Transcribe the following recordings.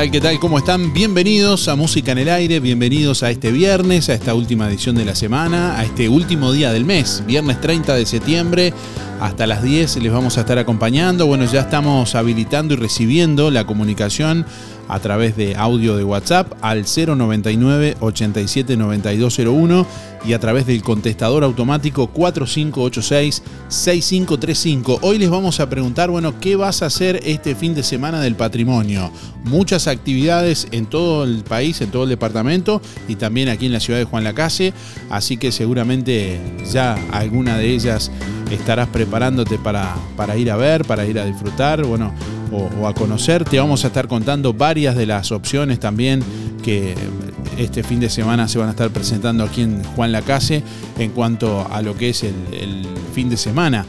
tal? ¿Qué tal? ¿Cómo están? Bienvenidos a Música en el Aire, bienvenidos a este viernes, a esta última edición de la semana, a este último día del mes, viernes 30 de septiembre. Hasta las 10 les vamos a estar acompañando. Bueno, ya estamos habilitando y recibiendo la comunicación a través de audio de WhatsApp al 099 87 9201 y a través del contestador automático 4586 6535. Hoy les vamos a preguntar, bueno, ¿qué vas a hacer este fin de semana del patrimonio? Muchas actividades en todo el país, en todo el departamento y también aquí en la ciudad de Juan Lacase, así que seguramente ya alguna de ellas estarás preparándote para, para ir a ver, para ir a disfrutar, bueno, o, o a conocer. Te vamos a estar contando varias de las opciones también que este fin de semana se van a estar presentando aquí en Juan Lacase en cuanto a lo que es el, el fin de semana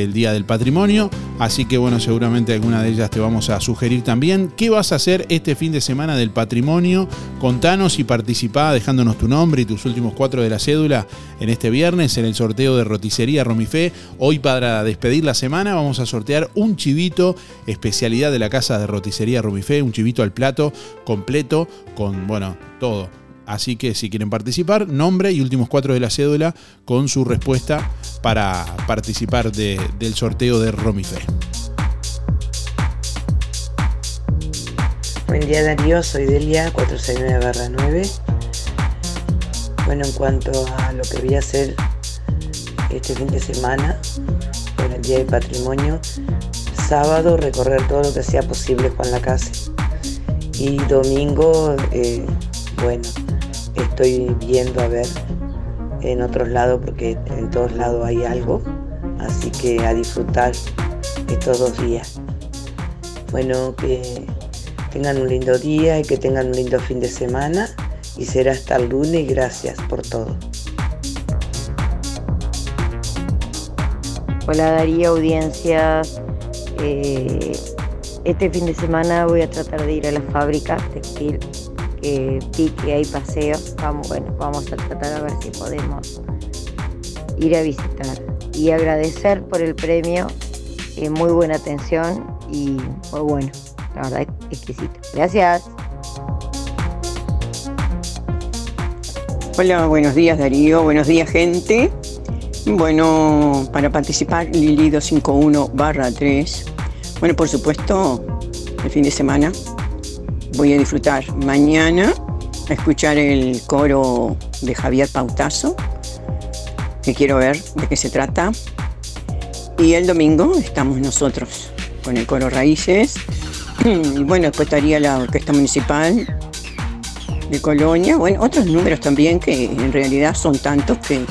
del Día del Patrimonio. Así que bueno, seguramente alguna de ellas te vamos a sugerir también. ¿Qué vas a hacer este fin de semana del patrimonio? Contanos y participá dejándonos tu nombre y tus últimos cuatro de la cédula en este viernes en el sorteo de roticería Romifé. Hoy para despedir la semana vamos a sortear un chivito, especialidad de la casa de roticería Romifé, un chivito al plato completo con, bueno, todo Así que si quieren participar, nombre y últimos cuatro de la cédula con su respuesta para participar de- del sorteo de Romife. Buen día Darío, soy Delia 469-9. Bueno, en cuanto a lo que voy a hacer este fin de semana, por el Día del Patrimonio, sábado recorrer todo lo que sea posible Juan la casa. Y domingo, eh, bueno, estoy viendo a ver en otros lados porque en todos lados hay algo. Así que a disfrutar estos dos días. Bueno, que tengan un lindo día y que tengan un lindo fin de semana. Y será hasta el lunes y gracias por todo. Hola Darío, audiencias. Eh, este fin de semana voy a tratar de ir a la fábrica textil que vi que hay paseos, vamos, bueno, vamos a tratar a ver si podemos ir a visitar. Y agradecer por el premio, eh, muy buena atención y muy bueno, la verdad exquisito. Gracias. Hola, buenos días Darío, buenos días gente. Bueno, para participar Lili 251 barra 3. Bueno, por supuesto, el fin de semana voy a disfrutar mañana a escuchar el coro de Javier Pautazo, que quiero ver de qué se trata. Y el domingo estamos nosotros con el coro Raíces. Y bueno, después estaría la Orquesta Municipal de Colonia, bueno, otros números también que en realidad son tantos que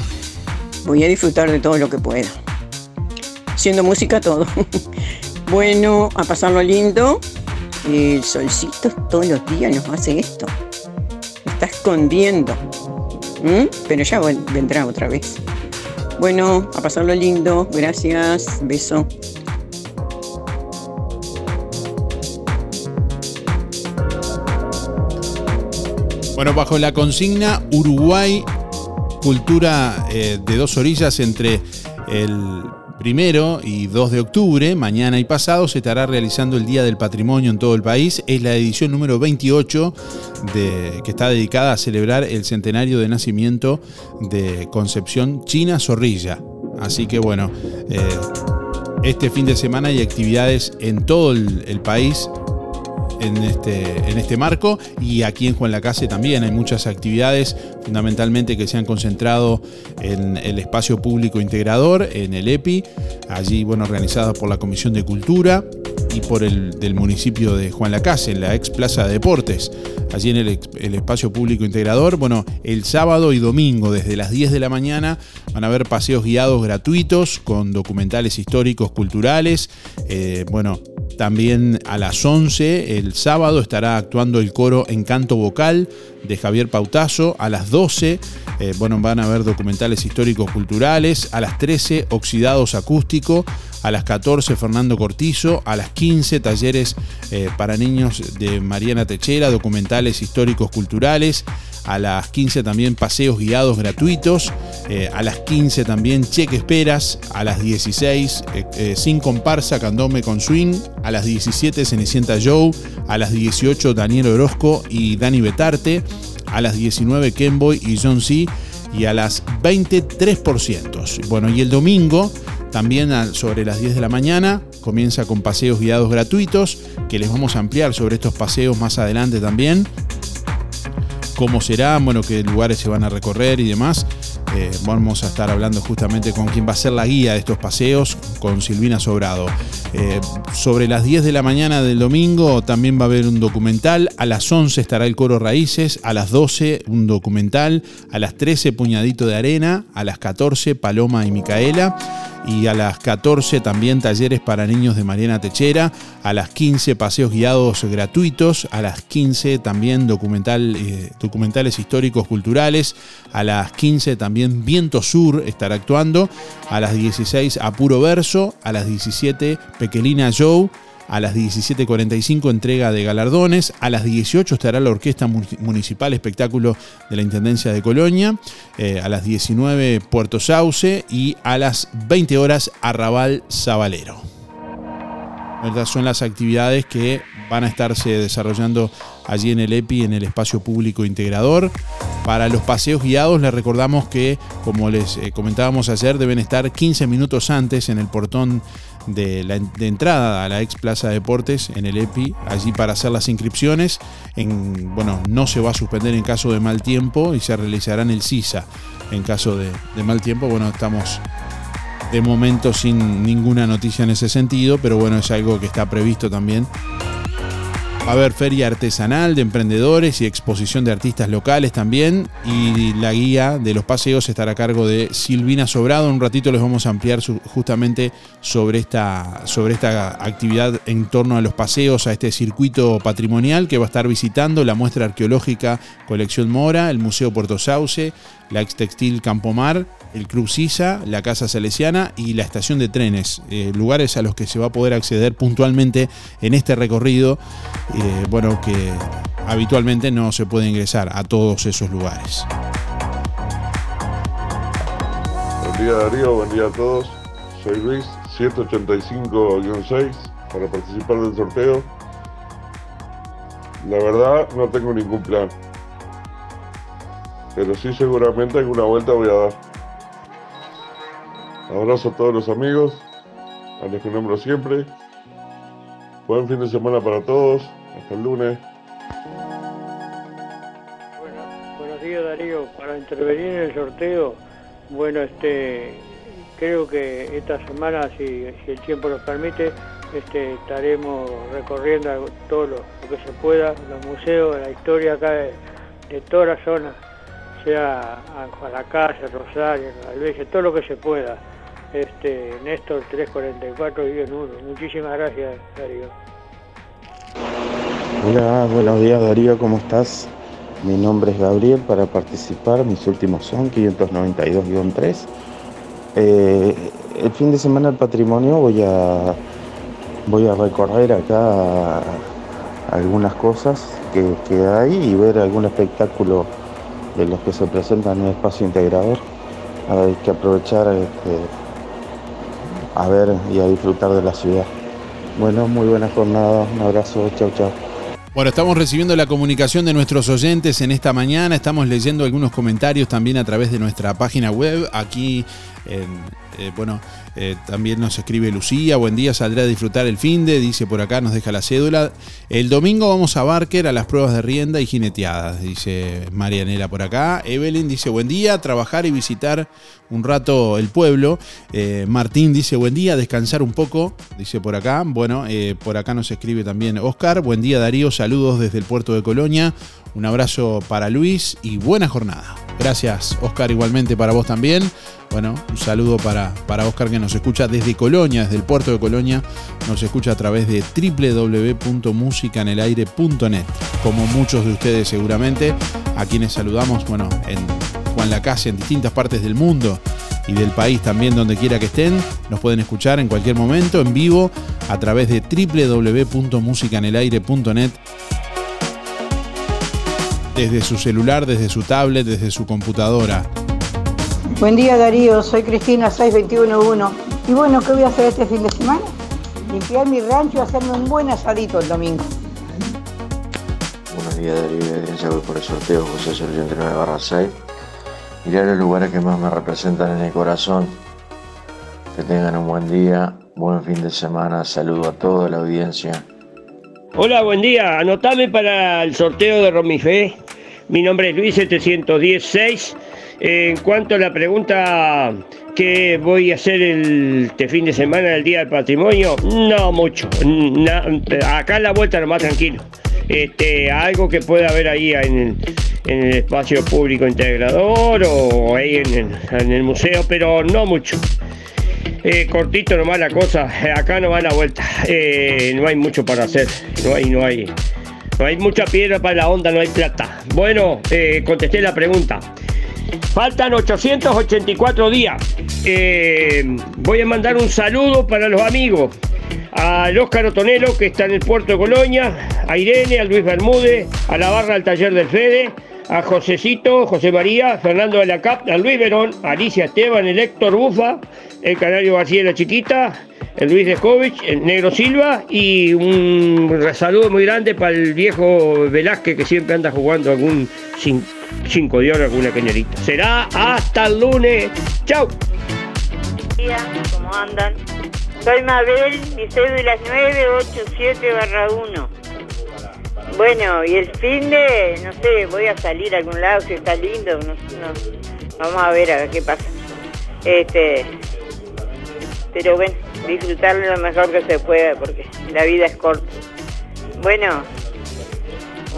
voy a disfrutar de todo lo que pueda. Siendo música todo. bueno, a pasarlo lindo. El solcito todos los días nos hace esto. está escondiendo. Pero ya vendrá otra vez. Bueno, a pasarlo lindo. Gracias. Beso. Bueno, bajo la consigna Uruguay, cultura eh, de dos orillas entre el primero y 2 de octubre, mañana y pasado, se estará realizando el Día del Patrimonio en todo el país. Es la edición número 28 de, que está dedicada a celebrar el centenario de nacimiento de Concepción China Zorrilla. Así que bueno, eh, este fin de semana hay actividades en todo el país en este, en este marco. Y aquí en Juan Lacase también hay muchas actividades fundamentalmente que se han concentrado en el espacio público integrador, en el EPI, allí bueno, organizadas por la Comisión de Cultura y por el del municipio de Juan Lacase, en la ex Plaza de Deportes, allí en el, espacio público integrador. Bueno, el sábado y domingo desde las 10 de la mañana van a haber paseos guiados gratuitos con documentales históricos, culturales, eh, bueno, también a las 11 el sábado estará actuando el coro Encanto Vocal de Javier Pautazo. A las 12 eh, bueno, van a haber documentales históricos culturales. A las 13 Oxidados Acústico. A las 14 Fernando Cortizo. A las 15 talleres eh, para niños de Mariana Techera, documentales históricos culturales. A las 15 también paseos guiados gratuitos. Eh, a las 15 también cheque esperas. A las 16 eh, eh, sin comparsa, candome con swing. A las 17 Cenicienta Joe. A las 18 Daniel Orozco y Dani Betarte. A las 19 Kenboy y John C. Y a las 20 3%. Bueno, y el domingo también sobre las 10 de la mañana comienza con paseos guiados gratuitos, que les vamos a ampliar sobre estos paseos más adelante también cómo será, bueno, qué lugares se van a recorrer y demás. Eh, vamos a estar hablando justamente con quien va a ser la guía de estos paseos, con Silvina Sobrado. Eh, sobre las 10 de la mañana del domingo también va a haber un documental, a las 11 estará el coro Raíces, a las 12 un documental, a las 13 Puñadito de Arena, a las 14 Paloma y Micaela. Y a las 14 también talleres para niños de Mariana Techera, a las 15 paseos guiados gratuitos, a las 15 también documental, eh, documentales históricos culturales, a las 15 también Viento Sur estará actuando, a las 16 Apuro Verso, a las 17 Pequelina Joe, a las 17.45 entrega de galardones. A las 18 estará la Orquesta Municipal Espectáculo de la Intendencia de Colonia. Eh, a las 19 Puerto Sauce y a las 20 horas Arrabal Zabalero. Estas son las actividades que van a estarse desarrollando allí en el EPI, en el espacio público integrador. Para los paseos guiados les recordamos que, como les eh, comentábamos ayer, deben estar 15 minutos antes en el portón de, entrada a la ex Plaza Deportes en el EPI, allí para hacer las inscripciones. En, bueno, no se va a suspender en caso de mal tiempo y se realizará en el CISA en caso de mal tiempo. Bueno, estamos de momento sin ninguna noticia en ese sentido, pero bueno, es algo que está previsto también Va a haber feria artesanal de emprendedores y exposición de artistas locales también. Y la guía de los paseos estará a cargo de Silvina Sobrado. Un ratito les vamos a ampliar justamente sobre esta, sobre esta actividad en torno a los paseos, a este circuito patrimonial que va a estar visitando la muestra arqueológica Colección Mora, el Museo Puerto Sauce, la ex textil Campomar, el Club Sisa, la Casa Salesiana y la estación de trenes, eh, lugares a los que se va a poder acceder puntualmente en este recorrido eh, bueno, que habitualmente no se puede ingresar a todos esos lugares. Buen día Darío, buen día a todos. Soy Luis, 185-6 para participar del sorteo. La verdad no tengo ningún plan. Pero sí seguramente alguna vuelta voy a dar. Abrazo a todos los amigos, a los que nombro siempre. Buen fin de semana para todos. Hasta el lunes. Buenos días Darío, para intervenir en el sorteo, bueno, este, creo que esta semana, si, el tiempo nos permite, este, estaremos recorriendo todo lo, lo que se pueda, los museos, la historia acá de, de toda la zona, sea a la Casa, Rosario, Alveje, todo lo que se pueda. Este, Néstor 344 y en uno. Muchísimas gracias, Darío. Hola, buenos días Darío, ¿cómo estás? Mi nombre es Gabriel para participar, mis últimos son 592-3. Eh, el fin de semana del patrimonio voy a, voy a recorrer acá algunas cosas que, que hay y ver algún espectáculo de los que se presentan en el espacio integrador. Hay que aprovechar este, a ver y a disfrutar de la ciudad. Bueno, muy buena jornada, un abrazo, chao, chao. Bueno, estamos recibiendo la comunicación de nuestros oyentes en esta mañana, estamos leyendo algunos comentarios también a través de nuestra página web, aquí en, eh, bueno, eh, también nos escribe Lucía, buen día, saldré a disfrutar el fin de, dice por acá, nos deja la cédula. El domingo vamos a Barker a las pruebas de rienda y jineteadas, dice Marianela por acá. Evelyn dice buen día, trabajar y visitar un rato el pueblo. Eh, Martín dice buen día, descansar un poco, dice por acá. Bueno, por acá nos escribe también Oscar, buen día Darío, saludos desde el puerto de Colonia. Un abrazo para Luis y buena jornada. Gracias, Oscar, igualmente para vos también. Bueno, un saludo para, para Oscar que nos escucha desde Colonia, desde el puerto de Colonia. Nos escucha a través de www.musicanelaire.net. Como muchos de ustedes seguramente, a quienes saludamos, bueno, en Juan la Casa, en distintas partes del mundo y del país también, donde quiera que estén, nos pueden escuchar en cualquier momento, en vivo, a través de www.musicanelaire.net desde su celular, desde su tablet, desde su computadora. Buen día Darío, soy Cristina 6211. Y bueno, ¿qué voy a hacer este fin de semana? Limpiar mi rancho y hacerme un buen asadito el domingo. Buenos días Darío, ya voy por el sorteo José 89 barra 6. Iré a los lugares que más me representan en el corazón. Que tengan un buen día, buen fin de semana, saludo a toda la audiencia. Hola, buen día. Anotame para el sorteo de Romifé. Mi nombre es Luis 716. En cuanto a la pregunta que voy a hacer este fin de semana, el Día del Patrimonio, no mucho. acá la vuelta nomás tranquilo. Este, algo que pueda haber ahí en, el espacio público integrador o ahí en el museo, pero no mucho. Eh, cortito nomás la cosa, acá no va la vuelta, eh, no hay mucho para hacer, no hay, no hay, no hay mucha piedra para la onda, no hay plata. Bueno, eh, contesté la pregunta. Faltan 884 días. voy a mandar un saludo para los amigos. Al Óscar Otonelo, que está en el puerto de Colonia, a Irene, a Luis Bermúdez, a la barra del taller del Fede, a Josecito, José María, Fernando de la Cap, a Luis Verón, Alicia Esteban, el Héctor Bufa, el Canario García la Chiquita, Luis Descovich, el Negro Silva y un saludo muy grande para el viejo Velázquez que siempre anda jugando algún 5 de oro, alguna cañerita. Será hasta el lunes. ¡Chao! ¿Cómo andan? Soy Mabel, mi cédula es 987 1. Bueno, y el fin de, no sé, voy a salir a algún lado si está lindo, no, vamos a ver a ver qué pasa. Este, pero bueno, disfrutarlo lo mejor que se pueda porque la vida es corta. Bueno,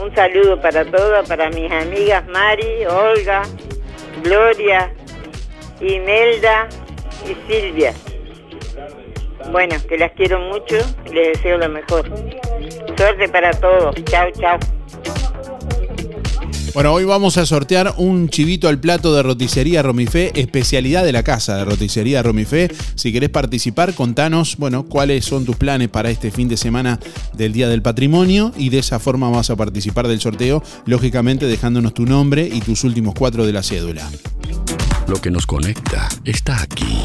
un saludo para todos, para mis amigas Mari, Olga, Gloria, Imelda y Silvia. Bueno, que las quiero mucho les deseo lo mejor. Suerte para todos. Chao, chao. Bueno, hoy vamos a sortear un chivito al plato de roticería Romifé, especialidad de la casa de roticería Romifé. Si querés participar, contanos, bueno, cuáles son tus planes para este fin de semana del Día del Patrimonio y de esa forma vas a participar del sorteo, lógicamente dejándonos tu nombre y tus últimos cuatro de la cédula. Lo que nos conecta está aquí.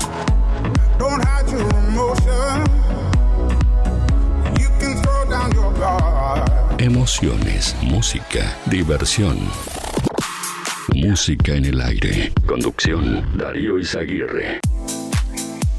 Emociones, música, diversión. Música en el aire. Conducción, Darío Izaguirre.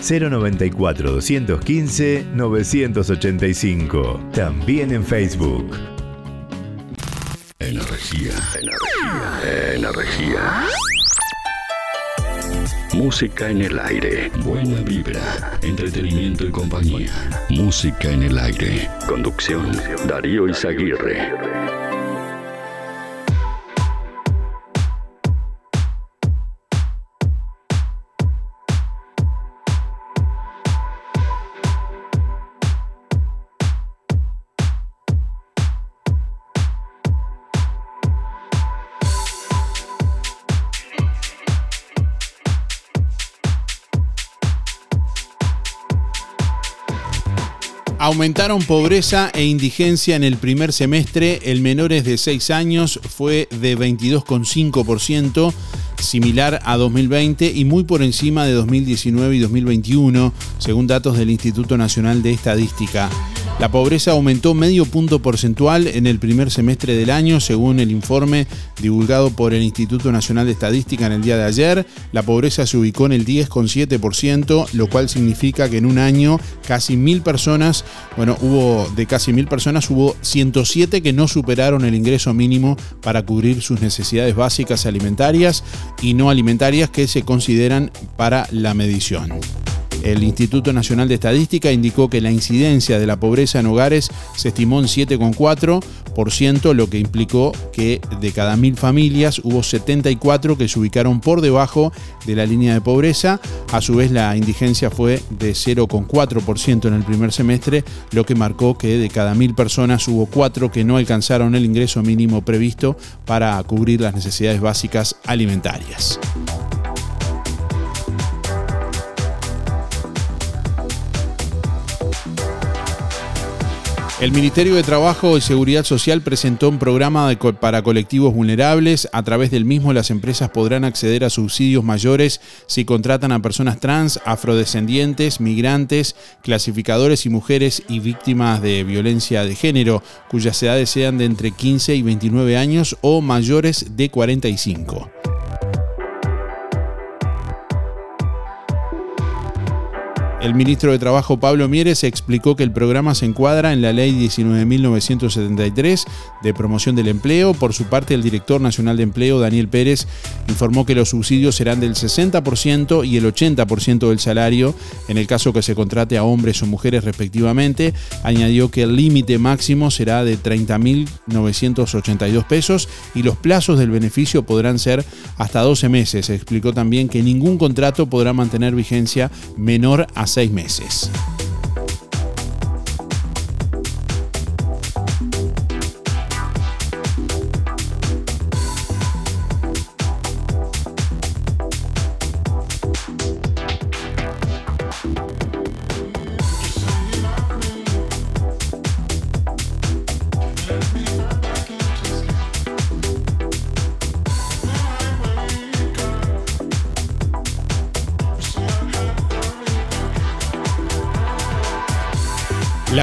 094 215 985. También en Facebook. Energía, energía, energía. Música en el aire. Buena vibra. Entretenimiento y compañía. Música en el aire. Conducción. Darío Izaguirre. Aumentaron pobreza e indigencia en el primer semestre. El menores de 6 años fue de 22,5%, similar a 2020 y muy por encima de 2019 y 2021, según datos del Instituto Nacional de Estadística. La pobreza aumentó medio punto porcentual en el primer semestre del año, según el informe divulgado por el Instituto Nacional de Estadística en el día de ayer. La pobreza se ubicó en el 10,7%, lo cual significa que en un año casi mil personas, bueno, hubo de casi mil personas, hubo 107 que no superaron el ingreso mínimo para cubrir sus necesidades básicas alimentarias y no alimentarias que se consideran para la medición. El Instituto Nacional de Estadística indicó que la incidencia de la pobreza en hogares se estimó en 7,4%, lo que implicó que de cada mil familias hubo 74 que se ubicaron por debajo de la línea de pobreza. A su vez, la indigencia fue de 0,4% en el primer semestre, lo que marcó que de cada mil personas hubo cuatro que no alcanzaron el ingreso mínimo previsto para cubrir las necesidades básicas alimentarias. El Ministerio de Trabajo y Seguridad Social presentó un programa para colectivos vulnerables. A través del mismo, las empresas podrán acceder a subsidios mayores si contratan a personas trans, afrodescendientes, migrantes, clasificadores y mujeres y víctimas de violencia de género, cuyas edades sean de entre 15 y 29 años o mayores de 45. El ministro de Trabajo Pablo Mieres explicó que el programa se encuadra en la Ley 19.973 de promoción del empleo. Por su parte, el director nacional de empleo, Daniel Pérez, informó que los subsidios serán del 60% y el 80% del salario en el caso que se contrate a hombres o mujeres respectivamente. Añadió que el límite máximo será de 30.982 pesos y los plazos del beneficio podrán ser hasta 12 meses. Explicó también que ningún contrato podrá mantener vigencia menor a seis meses.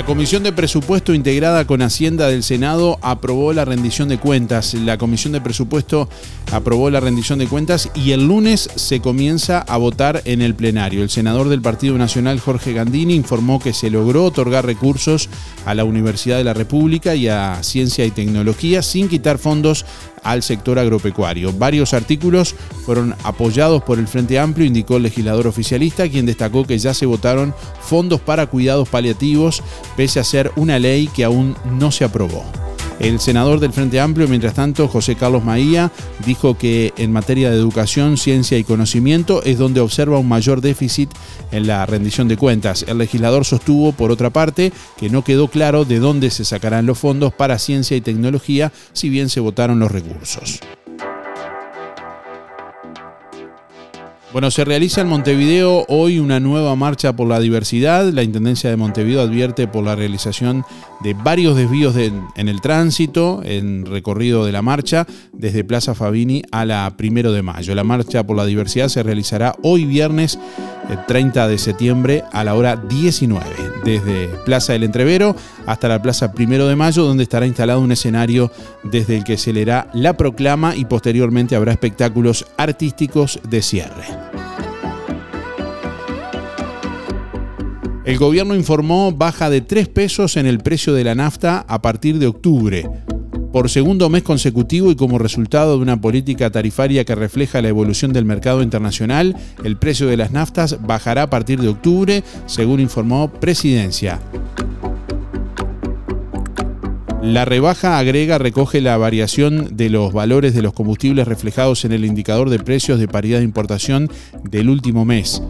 La Comisión de Presupuesto integrada con Hacienda del Senado aprobó la rendición de cuentas. La Comisión de Presupuesto aprobó la rendición de cuentas y el lunes se comienza a votar en el plenario. El senador del Partido Nacional, Jorge Gandini, informó que se logró otorgar recursos a la Universidad de la República y a Ciencia y Tecnología sin quitar fondos al sector agropecuario. Varios artículos fueron apoyados por el Frente Amplio, indicó el legislador oficialista, quien destacó que ya se votaron fondos para cuidados paliativos, pese a ser una ley que aún no se aprobó. El senador del Frente Amplio, mientras tanto, José Carlos Maía, dijo que en materia de educación, ciencia y conocimiento es donde observa un mayor déficit en la rendición de cuentas. El legislador sostuvo, por otra parte, que no quedó claro de dónde se sacarán los fondos para ciencia y tecnología, si bien se votaron los recursos. Bueno, se realiza en Montevideo hoy una nueva marcha por la diversidad. La Intendencia de Montevideo advierte por la realización de varios desvíos en el tránsito, en recorrido de la marcha, desde Plaza Fabini a la Primero de Mayo. La marcha por la diversidad se realizará hoy viernes 30 de septiembre a la hora 19, desde Plaza del Entrevero hasta la Plaza Primero de Mayo, donde estará instalado un escenario desde el que se leerá la proclama y posteriormente habrá espectáculos artísticos de cierre. El gobierno informó baja de 3 pesos en el precio de la nafta a partir de octubre. Por segundo mes consecutivo y como resultado de una política tarifaria que refleja la evolución del mercado internacional, el precio de las naftas bajará a partir de octubre, según informó Presidencia. La rebaja agrega recoge la variación de los valores de los combustibles reflejados en el indicador de precios de paridad de importación del último mes.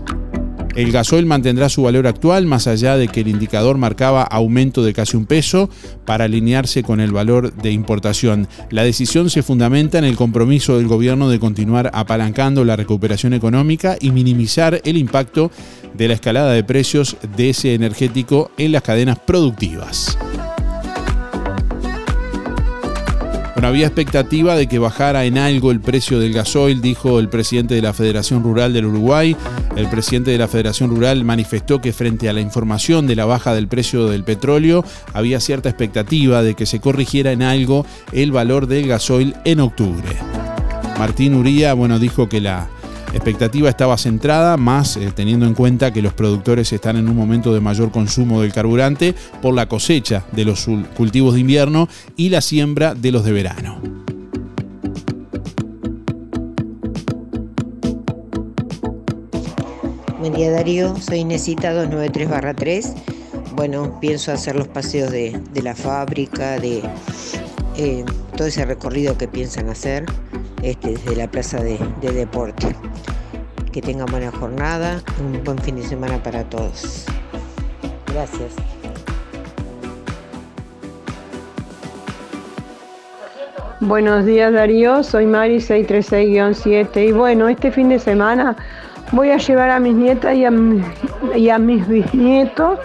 El gasoil mantendrá su valor actual, más allá de que el indicador marcaba aumento de casi un peso para alinearse con el valor de importación. La decisión se fundamenta en el compromiso del gobierno de continuar apalancando la recuperación económica y minimizar el impacto de la escalada de precios de ese energético en las cadenas productivas. Bueno, había expectativa de que bajara en algo el precio del gasoil, dijo el presidente de la Federación Rural del Uruguay. El presidente de la Federación Rural manifestó que frente a la información de la baja del precio del petróleo, había cierta expectativa de que se corrigiera en algo el valor del gasoil en octubre. Martín Uría, bueno, dijo que la expectativa estaba centrada más eh, teniendo en cuenta que los productores están en un momento de mayor consumo del carburante por la cosecha de los cultivos de invierno y la siembra de los de verano. Buen día Darío, soy Inesita 293-3. Bueno, pienso hacer los paseos de, la fábrica, de eh, todo ese recorrido que piensan hacer este, desde la plaza de, de deporte. Que tengan buena jornada, un buen fin de semana para todos. Gracias. Buenos días Darío, soy Mari 636-7 y bueno, este fin de semana voy a llevar a mis nietas y a mis bisnietos,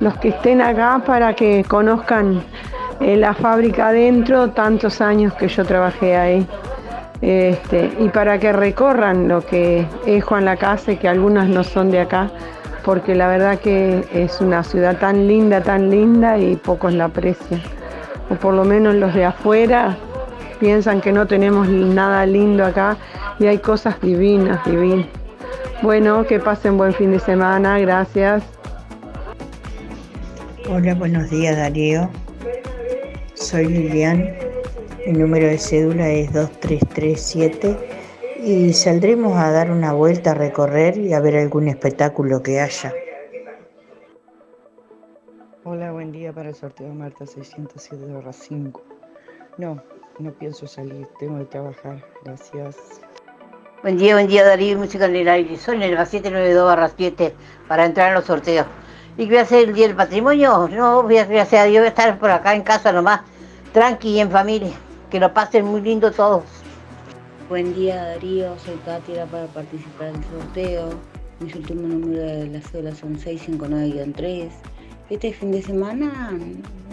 los que estén acá para que conozcan eh, la fábrica adentro, tantos años que yo trabajé ahí. Este, y para que recorran lo que es Juan la Casa, que algunas no son de acá, porque la verdad que es una ciudad tan linda, tan linda y pocos la aprecian. O por lo menos los de afuera piensan que no tenemos nada lindo acá y hay cosas divinas, divinas. Bueno, que pasen buen fin de semana, gracias. Hola, buenos días Darío. Soy Lilian el número de cédula es 2337 y saldremos a dar una vuelta, a recorrer y a ver algún espectáculo que haya. Hola, buen día para el sorteo de Marta 607 5. No, no pienso salir, tengo que trabajar. Gracias. Buen día, buen día Darío, música en el aire. Soy en el 792 7 para entrar en los sorteos. ¿Y voy a hacer el día del patrimonio? No, gracias a Dios, voy a estar por acá en casa nomás, tranqui y en familia que lo pasen muy lindo todos. Buen día Darío, soy Katia para participar del sorteo. Mi último número de la cédula son 659-3. Este fin de semana,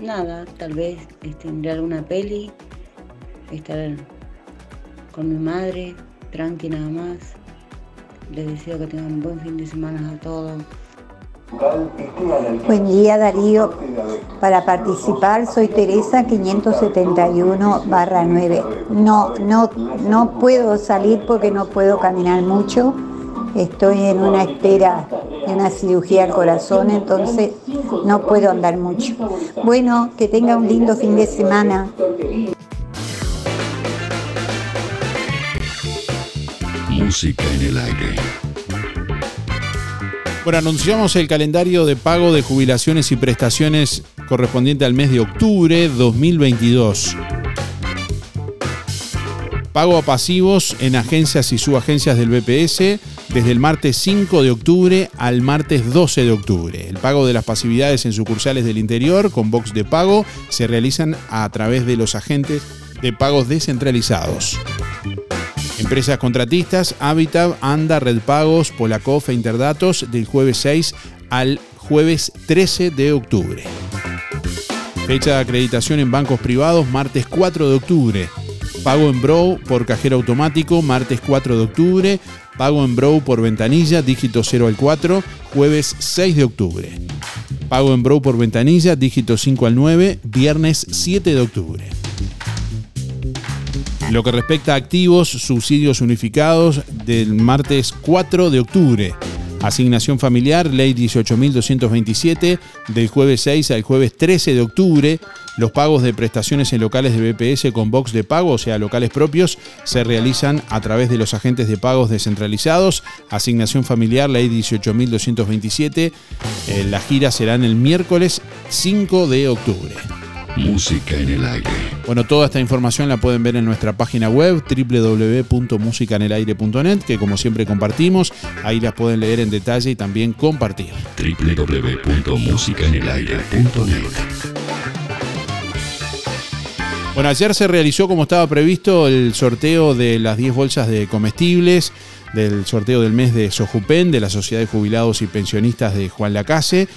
nada, tal vez este, alguna peli, estar con mi madre, tranqui nada más. Les deseo que tengan un buen fin de semana a todos. Buen día Darío. Para participar soy Teresa 571 barra 9. No, no, no puedo salir porque no puedo caminar mucho. Estoy en una espera de una cirugía al corazón, entonces no puedo andar mucho. Bueno, que tenga un lindo fin de semana. Música en el aire. Bueno, anunciamos el calendario de pago de jubilaciones y prestaciones correspondiente al mes de octubre 2022. Pago a pasivos en agencias y subagencias del BPS desde el martes 5 de octubre al martes 12 de octubre. El pago de las pasividades en sucursales del interior con box de pago se realizan a través de los agentes de pagos descentralizados. Empresas contratistas, Habitat, Anda, Red Pagos, Polacof e Interdatos del jueves 6 al jueves 13 de octubre. Fecha de acreditación en bancos privados, martes 4 de octubre. Pago en Brow por cajero automático, martes 4 de octubre. Pago en Brow por ventanilla, dígito 0 al 4, jueves 6 de octubre. Pago en Brow por ventanilla, dígito 5 al 9, viernes 7 de octubre. Lo que respecta a activos, subsidios unificados del martes 4 de octubre. Asignación familiar, ley 18.227, del jueves 6 al jueves 13 de octubre. Los pagos de prestaciones en locales de BPS con box de pago, o sea, locales propios, se realizan a través de los agentes de pagos descentralizados. Asignación familiar, ley 18.227. Eh, las giras serán el miércoles 5 de octubre. Música en el aire. Bueno, toda esta información la pueden ver en nuestra página web www.musicanelaire.net, que como siempre compartimos, ahí las pueden leer en detalle y también compartir. www.musicanelaire.net. Bueno, ayer se realizó como estaba previsto el sorteo de las 10 bolsas de comestibles del sorteo del mes de Sojupen, de la Sociedad de Jubilados y Pensionistas de Juan Lacase. Eh,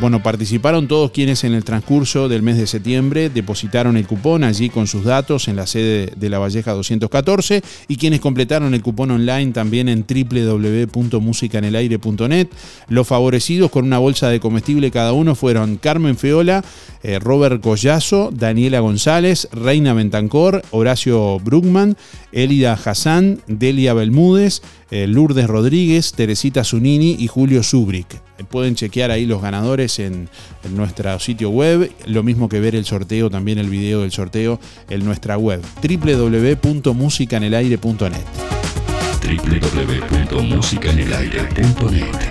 bueno, participaron todos quienes en el transcurso del mes de septiembre depositaron el cupón allí con sus datos en la sede de La Valleja 214 y quienes completaron el cupón online también en www.musicanelaire.net. Los favorecidos con una bolsa de comestible cada uno fueron Carmen Feola, eh, Robert Collazo, Daniela González, Reina Bentancor, Horacio Brugman, Elida Hassan, Delia Belmúdez, Lourdes Rodríguez, Teresita Zunini y Julio Zubrick. Eh, Pueden chequear ahí los ganadores en, en nuestro sitio web, lo mismo que ver el sorteo, también el video del sorteo en nuestra web, www.musicanelaire.net. www.musicanelaire.net.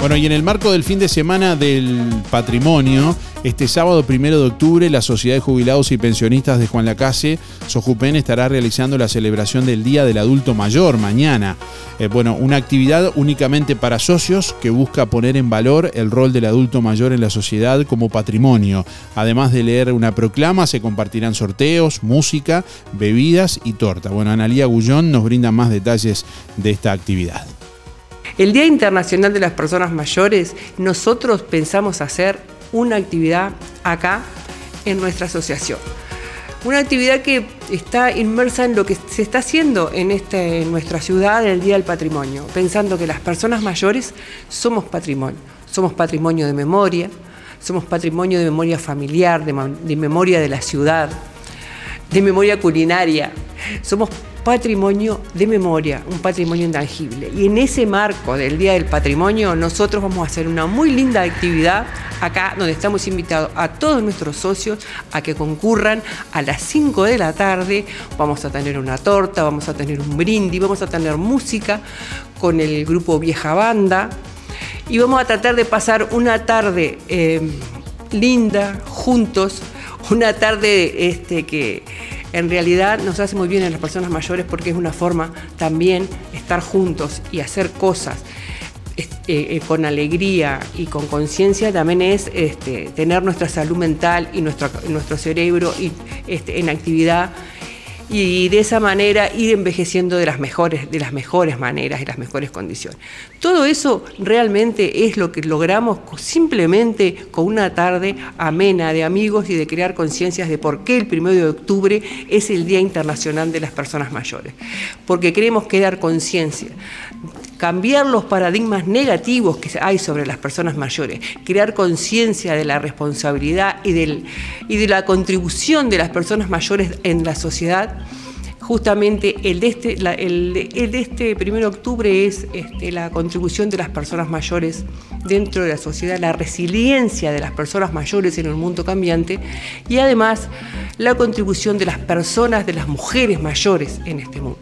Bueno, y en el marco del fin de semana del patrimonio, este sábado primero de octubre, la Sociedad de Jubilados y Pensionistas de Juan Lacase, Sojupen, estará realizando la celebración del Día del Adulto Mayor mañana. Eh, bueno, una actividad únicamente para socios que busca poner en valor el rol del adulto mayor en la sociedad como patrimonio. Además de leer una proclama, se compartirán sorteos, música, bebidas y torta. Bueno, Analía Gullón nos brinda más detalles de esta actividad. El Día Internacional de las Personas Mayores, nosotros pensamos hacer una actividad acá en nuestra asociación. Una actividad que está inmersa en lo que se está haciendo en, este, en nuestra ciudad el Día del Patrimonio, pensando que las personas mayores somos patrimonio, somos patrimonio de memoria, somos patrimonio de memoria familiar, de, de memoria de la ciudad, de memoria culinaria, somos patrimonio de memoria, un patrimonio intangible. Y en ese marco del Día del Patrimonio, nosotros vamos a hacer una muy linda actividad acá, donde estamos invitados a todos nuestros socios a que concurran a las 5 de la tarde. Vamos a tener una torta, vamos a tener un brindis, vamos a tener música con el grupo Vieja Banda. Y vamos a tratar de pasar una tarde eh, linda, juntos, una tarde este, que en realidad nos hace muy bien a las personas mayores porque es una forma también estar juntos y hacer cosas este, eh, con alegría y con conciencia también es este, tener nuestra salud mental y nuestro, nuestro cerebro y, este, en actividad y de esa manera ir envejeciendo de las mejores, de las mejores maneras y las mejores condiciones. Todo eso realmente es lo que logramos simplemente con una tarde amena de amigos y de crear conciencias de por qué el primero de octubre es el Día Internacional de las Personas Mayores. Porque queremos crear conciencia cambiar los paradigmas negativos que hay sobre las personas mayores, crear conciencia de la responsabilidad y, del, y de la contribución de las personas mayores en la sociedad. Justamente el de este, la- de- este 1 de octubre es este, la contribución de las personas mayores dentro de la sociedad, la resiliencia de las personas mayores en un mundo cambiante y además la contribución de las personas, de las mujeres mayores en este mundo.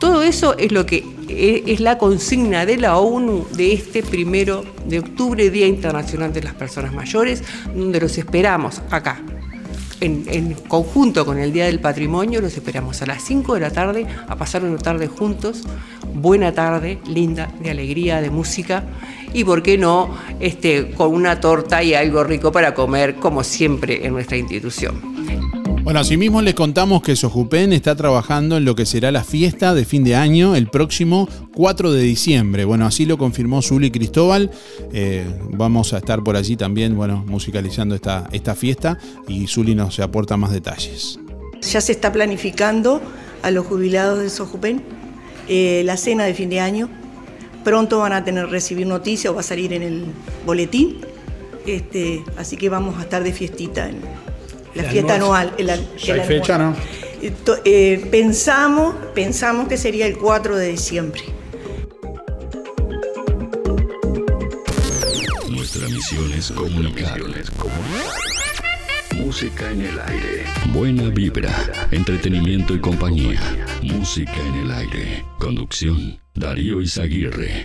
Todo eso es lo que e- es la consigna de la ONU de este primero de octubre, Día Internacional de las Personas Mayores, donde los esperamos acá. En, conjunto con el Día del Patrimonio, los esperamos a las 5 de la tarde a pasar una tarde juntos. Buena tarde, linda, de alegría, de música y, ¿por qué no?, este, con una torta y algo rico para comer, como siempre en nuestra institución. Bueno, asimismo les contamos que Sojupen está trabajando en lo que será la fiesta de fin de año el próximo 4 de diciembre. Bueno, así lo confirmó Zuli Cristóbal. Eh, vamos a estar por allí también, bueno, musicalizando esta, esta fiesta y Zuli nos aporta más detalles. Ya se está planificando a los jubilados de Sojupen eh, la cena de fin de año. Pronto van a tener recibir noticias o va a salir en el boletín. Este, así que vamos a estar de fiestita en la fiesta anual. el el hay fecha, to- eh, pensamos, pensamos que sería el 4 de diciembre. Nuestra misión es comunicar. Música en el aire. Buena vibra, entretenimiento y compañía. Música en el aire. Conducción, Darío Izaguirre.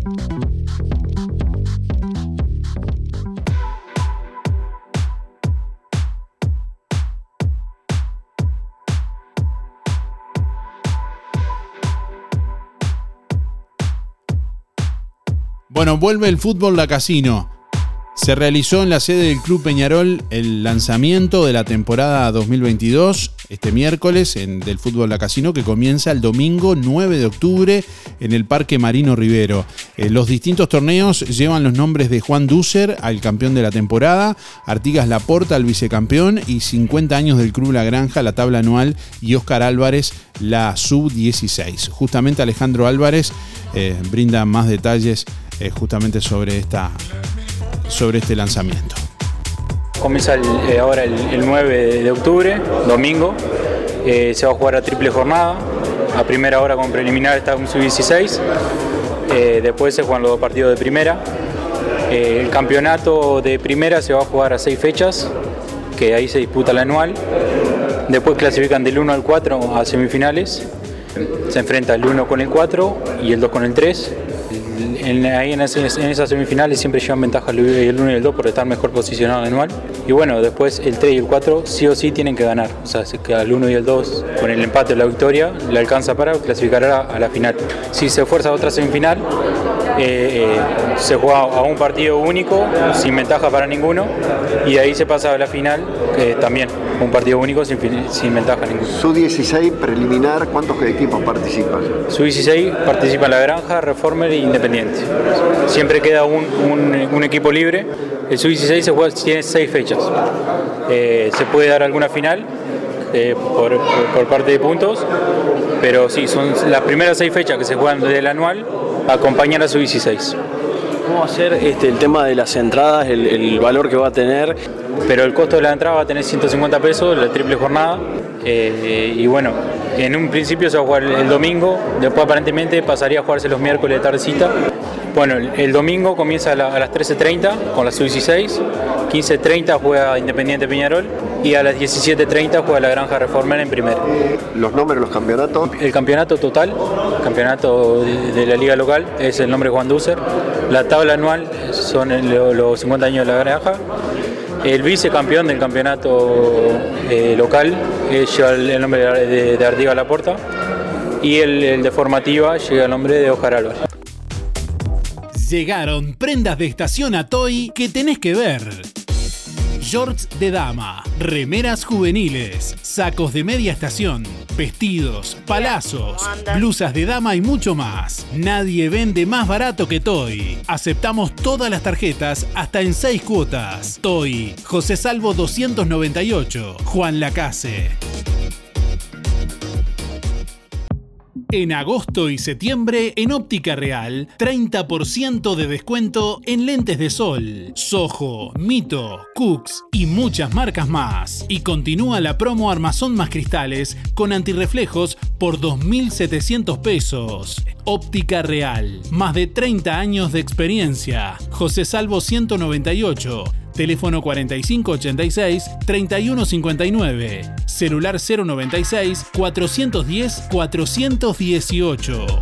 Vuelve el fútbol a casino. Se realizó en la sede del Club Peñarol el lanzamiento de la temporada 2022 este miércoles en, del fútbol La Casino que comienza el domingo 9 de octubre en el Parque Marino Rivero. Eh, los distintos torneos llevan los nombres de Juan Dusser al campeón de la temporada, Artigas Laporta al vicecampeón y 50 años del Club La Granja, la tabla anual y Oscar Álvarez la sub-16. Justamente Alejandro Álvarez eh, brinda más detalles eh, justamente sobre, esta, sobre este lanzamiento. Comienza eh, ahora el, 9 de octubre, domingo. Eh, se va a jugar a triple jornada. A primera hora con preliminar está un sub-16. después se juegan los dos partidos de primera. el campeonato de primera se va a jugar a seis fechas, que ahí se disputa la anual. Después clasifican del 1 al 4 a semifinales. Se enfrenta el 1 con el 4 y el 2 con el 3 en, ahí en, esas semifinales siempre llevan ventaja el 1 y el 2 por estar mejor posicionado anual. Y bueno, después el 3 y el 4 sí o sí tienen que ganar. O sea, que el 1 y el 2 con el empate o la victoria le alcanza para clasificar a, la final. Si se fuerza a otra semifinal, eh, eh, se juega a un partido único, sin ventaja para ninguno, y ahí se pasa a la final, que también un partido único sin, sin ventaja ninguna. Su 16 preliminar, ¿cuántos equipos participan? Su 16 participa en la Granja, Reformer e Independiente. Siempre queda un, equipo libre. El Sub-16 se juega, tiene seis fechas. Eh, se puede dar alguna final por, por, parte de puntos, pero sí, son las primeras seis fechas que se juegan del anual acompañar a su 16. ¿Cómo va a ser este, el tema de las entradas, el, valor que va a tener? Pero el costo de la entrada va a tener 150 pesos, la triple jornada. Eh, y bueno, en un principio se va a jugar el, domingo, después aparentemente pasaría a jugarse los miércoles de tardecita. Bueno, el, domingo comienza a, las 13.30 con la sub-16, 15.30 juega Independiente Peñarol y a las 17.30 juega la Granja Reformer en primera. ¿Los nombres de los campeonatos? El campeonato total, campeonato de, la liga local, es el nombre Juan Ducer. La tabla anual son los 50 años de la Granja. El vicecampeón del campeonato eh, local lleva el, nombre de, de Artiga Laporta y el, el de formativa llega el nombre de Oscar Álvarez. Llegaron prendas de estación a Toy que tenés que ver. Shorts de dama, remeras juveniles, sacos de media estación, vestidos, palazos, blusas de dama y mucho más. Nadie vende más barato que Toy. Aceptamos todas las tarjetas hasta en 6 cuotas. Toy, José Salvo 298, Juan Lacase. En agosto y septiembre, en Óptica Real, 30% de descuento en lentes de sol, Soho, Mito, Cooks y muchas marcas más. Y continúa la promo Armazón más cristales con antirreflejos por 2.700 pesos. Óptica Real, más de 30 años de experiencia. José Salvo 198 teléfono 4586-3159, celular 096-410-418.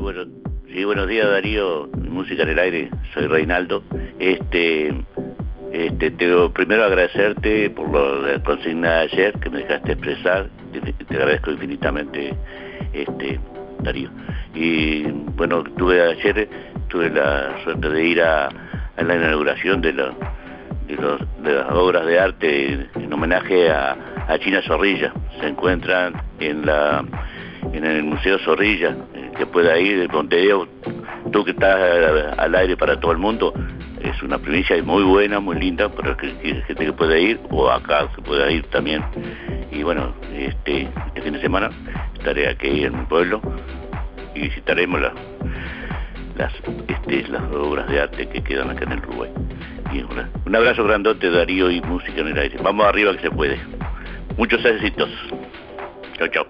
Bueno, sí, buenos días Darío, Música en el Aire, soy Reinaldo. Este, este, te, primero agradecerte por la consigna de ayer que me dejaste expresar, te, agradezco infinitamente, este, Darío. Y bueno, tuve ayer, tuve la suerte de ir a, en la inauguración de, las obras de arte en homenaje a, China Zorrilla. Se encuentran en, el Museo Zorrilla, eh, que pueda ir, de Montevideo, tú que estás al aire para todo el mundo, es una provincia muy buena, muy linda para que, que gente que pueda ir o acá se pueda ir también. Y bueno, este, este fin de semana estaré aquí en mi pueblo y visitaremos la- las, este, las obras de arte que quedan acá en el Uruguay. Un abrazo grandote Darío y música en el aire. Vamos arriba que se puede. Muchos éxitos. Chao, chao.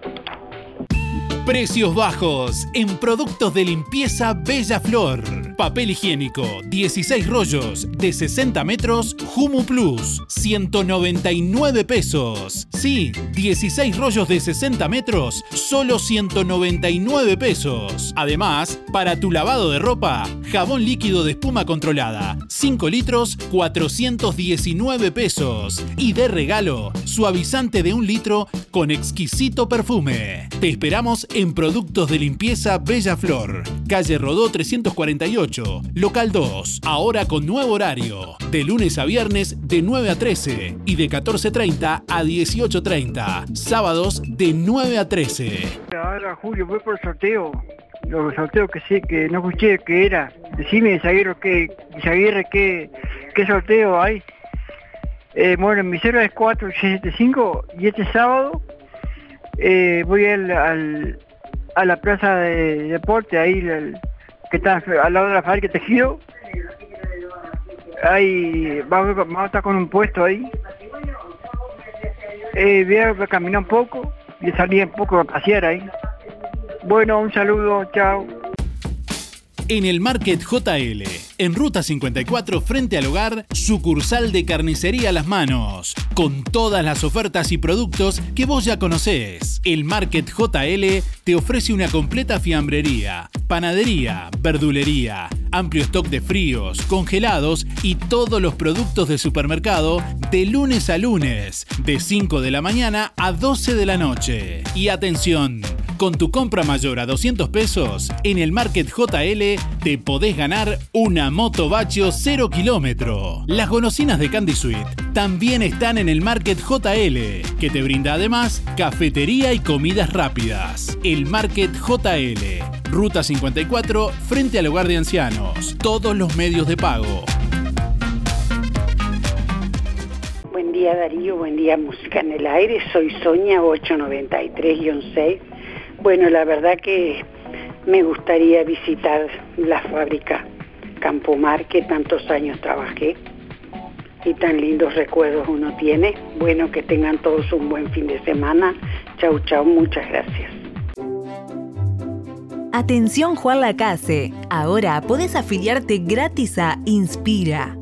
Precios bajos en productos de limpieza Bella Flor. Papel higiénico, 16 rollos de 60 metros, Humu Plus, 199 pesos. Sí, 16 rollos de 60 metros, solo 199 pesos. Además, para tu lavado de ropa, jabón líquido de espuma controlada, 5 litros, 419 pesos. Y de regalo, suavizante de un litro con exquisito perfume. Te esperamos en Productos de Limpieza Bella Flor, calle Rodó 348, local 2, ahora con nuevo horario, de lunes a viernes de 9 a 13 y de 14.30 a 18.30, sábados de 9 a 13. Ahora, Julio, voy por el sorteo. Los sorteos que sé, que no escuché qué era. Decime, Isaguirre, qué, Isaguirre, qué, qué sorteo hay. Eh, bueno, mi cero es 4675 y este sábado eh, voy al, al- a la plaza de deporte, ahí que está al lado de la fábrica tejido. Ahí vamos, vamos a estar con un puesto ahí. Eh, voy a caminar un poco y salir un poco a pasear ahí. Bueno, un saludo, chao. En el Market JL, en Ruta 54 frente al hogar, sucursal de carnicería Las Manos, con todas las ofertas y productos que vos ya conocés. El Market JL te ofrece una completa fiambrería, panadería, verdulería, amplio stock de fríos, congelados y todos los productos de supermercado de lunes a lunes, de 5 de la mañana a 12 de la noche. Y atención, con tu compra mayor a 200 pesos, en el Market JL te podés ganar una moto Bacho 0 kilómetro. Las golosinas de Candy Sweet también están en el Market JL, que te brinda además cafetería y comidas rápidas. El Market JL, Ruta 54, frente al hogar de ancianos. Todos los medios de pago. Buen día Darío, buen día Música en el Aire, soy Sonia 893-6. Bueno, la verdad que me gustaría visitar la fábrica Campomar que tantos años trabajé y tan lindos recuerdos uno tiene. Bueno, que tengan todos un buen fin de semana. Chau, chau, muchas gracias. Atención Juan Lacase, ahora podés afiliarte gratis a Inspira.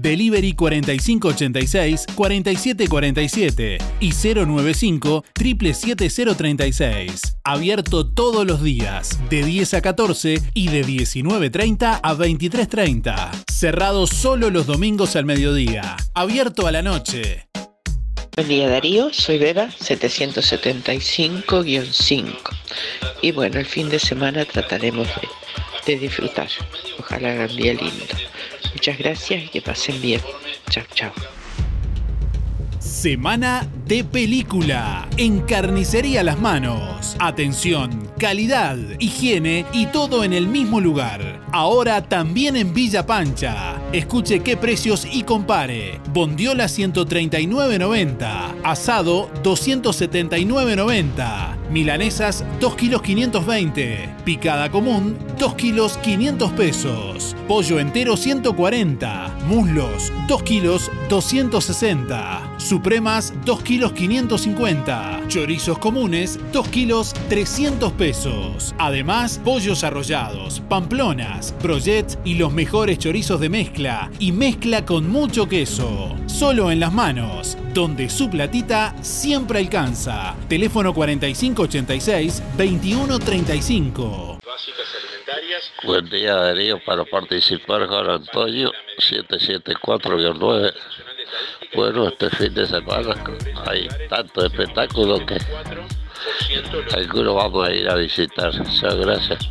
Delivery 4586-4747 y 095 77036. Abierto todos los días, de 10 a 14 y de 19.30 a 23.30. Cerrado solo los domingos al mediodía. Abierto a la noche. Buen día Darío, soy Beba 775-5 y bueno, el fin de semana trataremos de, de disfrutar. Ojalá hagan día lindo. Muchas gracias y que pasen bien. Chao, chao. Semana de película en Carnicería Las Manos. Atención, calidad, higiene y todo en el mismo lugar. Ahora también en Villa Pancha. Escuche qué precios y compare. Bondiola 139.90, asado 279.90, milanesas 2 kilos 520, picada común 2 kilos 500 pesos, pollo entero 140, muslos 2 kilos 260, Supremas 2 kilos 550. Chorizos comunes 2 kilos 300 pesos. Además, pollos arrollados, pamplonas, brochets y los mejores chorizos de mezcla. Y mezcla con mucho queso. Solo en las manos, donde su platita siempre alcanza. Teléfono 4586-2135. Buen día Darío, para participar Juan Antonio 774-9. Bueno, este fin de semana hay tanto espectáculo que algunos vamos a ir a visitar. Muchas gracias.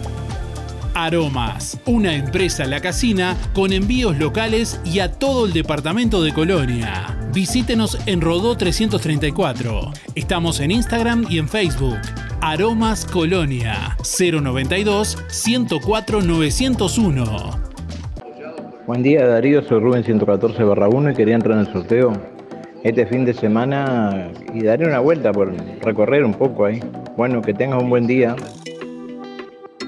Aromas, una empresa La Casina con envíos locales y a todo el departamento de Colonia. Visítenos en Rodó 334. Estamos en Instagram y en Facebook. Aromas Colonia 092 104 901. Buen día Darío, soy Rubén 114 barra 1 y quería entrar en el sorteo este fin de semana y daré una vuelta por recorrer un poco ahí. Bueno, que tengas un buen día.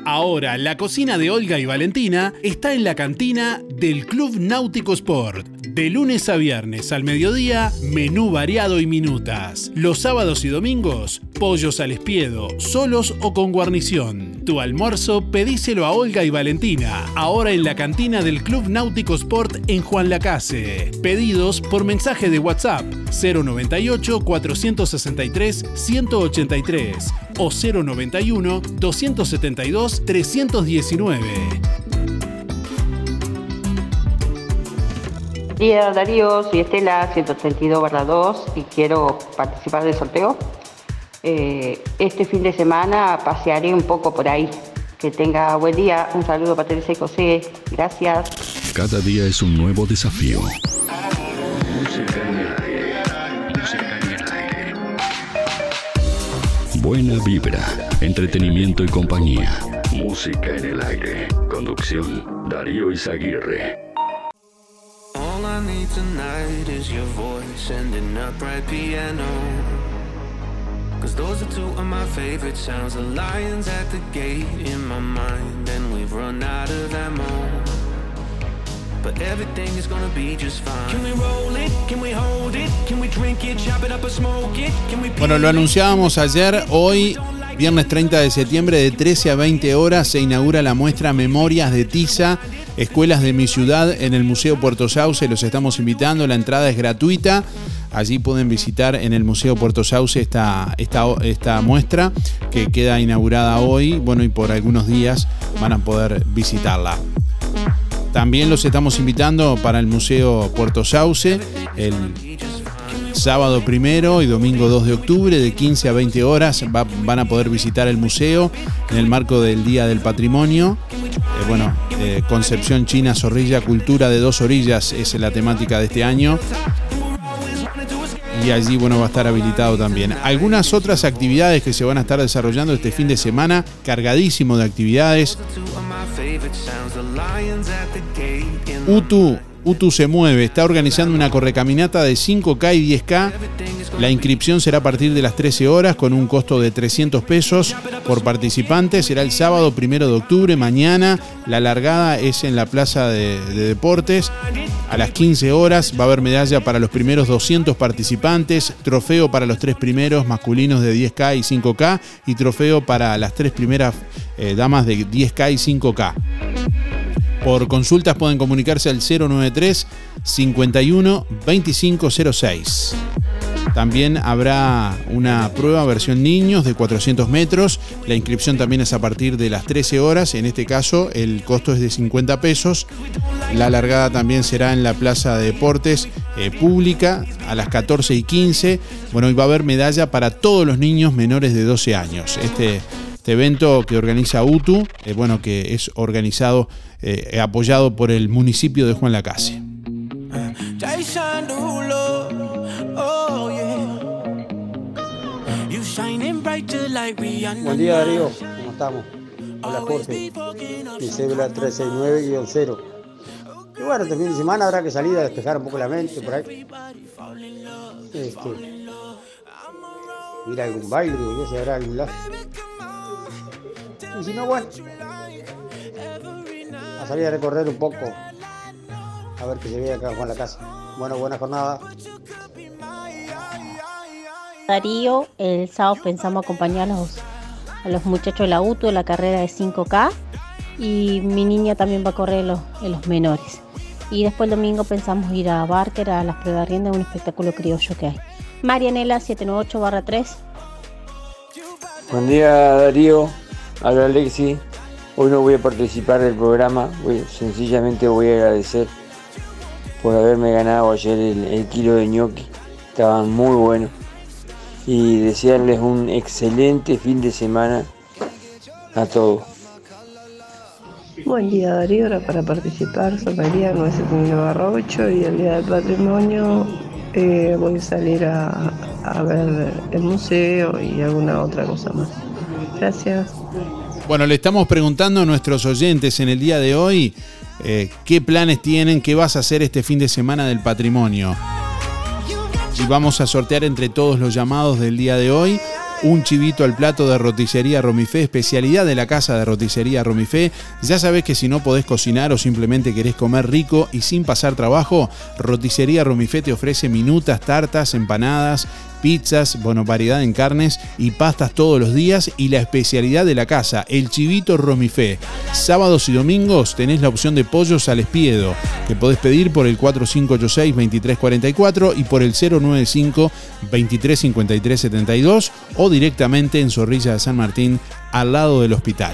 Ahora, la cocina de Olga y Valentina está en la cantina del Club Náutico Sport. De lunes a viernes al mediodía, menú variado y minutas. Los sábados y domingos, pollos al espiedo, solos o con guarnición. Tu almuerzo pedíselo a Olga y Valentina, ahora en la cantina del Club Náutico Sport en Juan Lacase. Pedidos por mensaje de WhatsApp 098 463 183 o 091 272 319. Día Darío, soy Estela 132 2 y quiero participar del sorteo. Eh, este fin de semana pasearé un poco por ahí. Que tenga buen día. Un saludo para Teresa y José. Gracias. Cada día es un nuevo desafío. Música en el aire. Música en el aire. Buena vibra, entretenimiento y compañía. Música en el aire. Conducción, Darío Izaguirre. All I need tonight is your voice and an upright piano. Cause those are two of my favorite sounds. The lions at the gate in my mind, and we've run out of ammo. But everything is gonna be just fine. Can we roll it? Can we hold it? Can we drink it, chop it up or smoke it? Can we Bueno, lo anunciábamos ayer, hoy, viernes 30 de septiembre, de 13 a 20 horas, se inaugura la muestra Memorias de Tiza, Escuelas de mi ciudad, en el Museo Puerto Sauce. Los estamos invitando, la entrada es gratuita. Allí pueden visitar en el Museo Puerto Sauce esta, esta, esta muestra que queda inaugurada hoy. Bueno, y por algunos días van a poder visitarla. También los estamos invitando para el Museo Puerto Sauce el sábado primero y domingo 2 de octubre de 15 a 20 horas va- van a poder visitar el museo en el marco del Día del Patrimonio. Eh, bueno, eh, Concepción China Zorrilla, Cultura de dos orillas es la temática de este año. Y allí bueno, va a estar habilitado también. Algunas otras actividades que se van a estar desarrollando este fin de semana, cargadísimo de actividades. UTU, UTU se mueve, está organizando una correcaminata de 5K y 10K. La inscripción será a partir de las 13 horas con un costo de 300 pesos por participante. Será el sábado primero de octubre, mañana. La largada es en la Plaza de, de Deportes. A las 15 horas va a haber medalla para los primeros 200 participantes, trofeo para los tres primeros masculinos de 10K y 5K y trofeo para las tres primeras eh, damas de 10K y 5K. Por consultas pueden comunicarse al 093 51 2506. También habrá una prueba versión niños de 400 metros. La inscripción también es a partir de las 13 horas. En este caso el costo es de 50 pesos. La largada también será en la Plaza de Deportes eh, Pública a las 14 y 15. Bueno, y va a haber medalla para todos los niños menores de 12 años. Este, este evento que organiza UTU, eh, bueno, que es organizado, eh, apoyado por el municipio de Juan Lacase. Oh. Buen día Darío, ¿cómo estamos? Hola Jorge, mi cédula 369-0. Y bueno, este fin de semana habrá que salir a despejar un poco la mente por ahí. Este, ir a algún baile, que si habrá algún lado. Y si no, bueno, a salir a recorrer un poco, a ver qué se ve acá en la casa. Bueno, buena jornada. Darío, el sábado pensamos acompañar a los, a los muchachos de la UTU en la carrera de 5K y mi niña también va a correr en los, en los menores. Y después el domingo pensamos ir a Barker a las pruebas de rienda, un espectáculo criollo que hay. Marianela 798-3. Buen día Darío, habla Alexi. Hoy no voy a participar del programa, sencillamente voy a agradecer por haberme ganado ayer el, kilo de ñoqui. Estaban muy buenos. Y desearles un excelente fin de semana a todos. Buen día Darío, ahora para participar soy María 979 8 y el Día del Patrimonio eh, voy a salir a ver el museo y alguna otra cosa más. Gracias. Bueno, le estamos preguntando a nuestros oyentes en el día de hoy eh, qué planes tienen, qué vas a hacer este fin de semana del patrimonio. Y vamos a sortear entre todos los llamados del día de hoy un chivito al plato de roticería Romifé, especialidad de la casa de roticería Romifé. Ya sabés que si no podés cocinar o simplemente querés comer rico y sin pasar trabajo, roticería Romifé te ofrece minutas, tartas, empanadas, pizzas, bueno, variedad en carnes y pastas todos los días y la especialidad de la casa, el chivito Romifé. Sábados y domingos tenés la opción de pollos al espiedo, que podés pedir por el 4586-2344 y por el 095-235372 o directamente en Zorrilla de San Martín, al lado del hospital.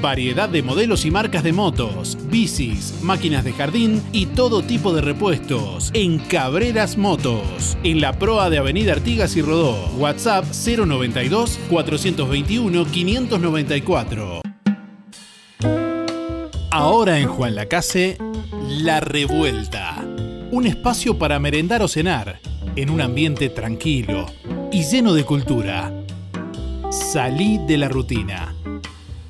Variedad de modelos y marcas de motos, bicis, máquinas de jardín y todo tipo de repuestos en Cabreras Motos, en la proa de Avenida Artigas y Rodó. WhatsApp 092 421 594. Ahora en Juan Lacase, La Revuelta. Un espacio para merendar o cenar, en un ambiente tranquilo y lleno de cultura. Salí de la rutina.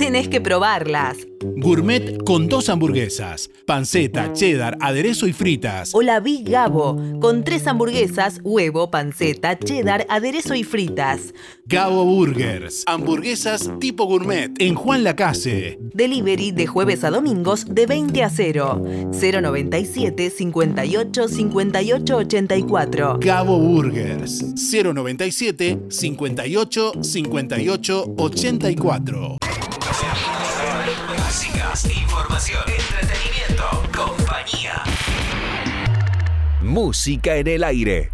Tenés que probarlas. Gourmet con dos hamburguesas, panceta, cheddar, aderezo y fritas. O la Big Gabo, con tres hamburguesas, huevo, panceta, cheddar, aderezo y fritas. Gabo Burgers, hamburguesas tipo gourmet en Juan Lacase. Delivery de jueves a domingos de 20 a 0. 097 58 58 84. Gabo Burgers, 097 58 58 84. Música, información, entretenimiento, compañía. Música en el aire.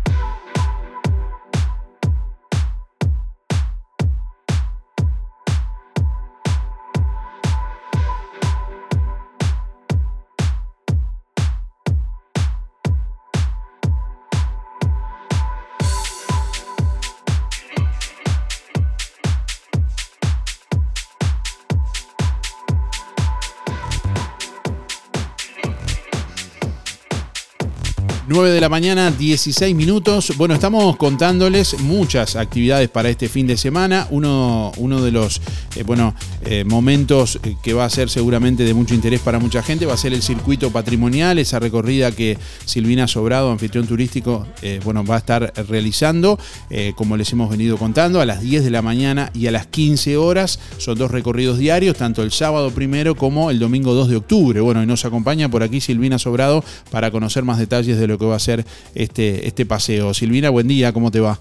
9 de la mañana, 16 minutos. Bueno, estamos contándoles muchas actividades para este fin de semana. Uno, uno de los eh, bueno, eh, momentos eh, que va a ser seguramente de mucho interés para mucha gente va a ser el circuito patrimonial, esa recorrida que Silvina Sobrado, anfitrión turístico, bueno, va a estar realizando, como les hemos venido contando, a las 10 de la mañana y a las 15 horas. Son dos recorridos diarios, tanto el sábado primero como el domingo 2 de octubre. Bueno, y nos acompaña por aquí Silvina Sobrado para conocer más detalles de lo que va a ser este, este paseo. Silvina, buen día, ¿cómo te va?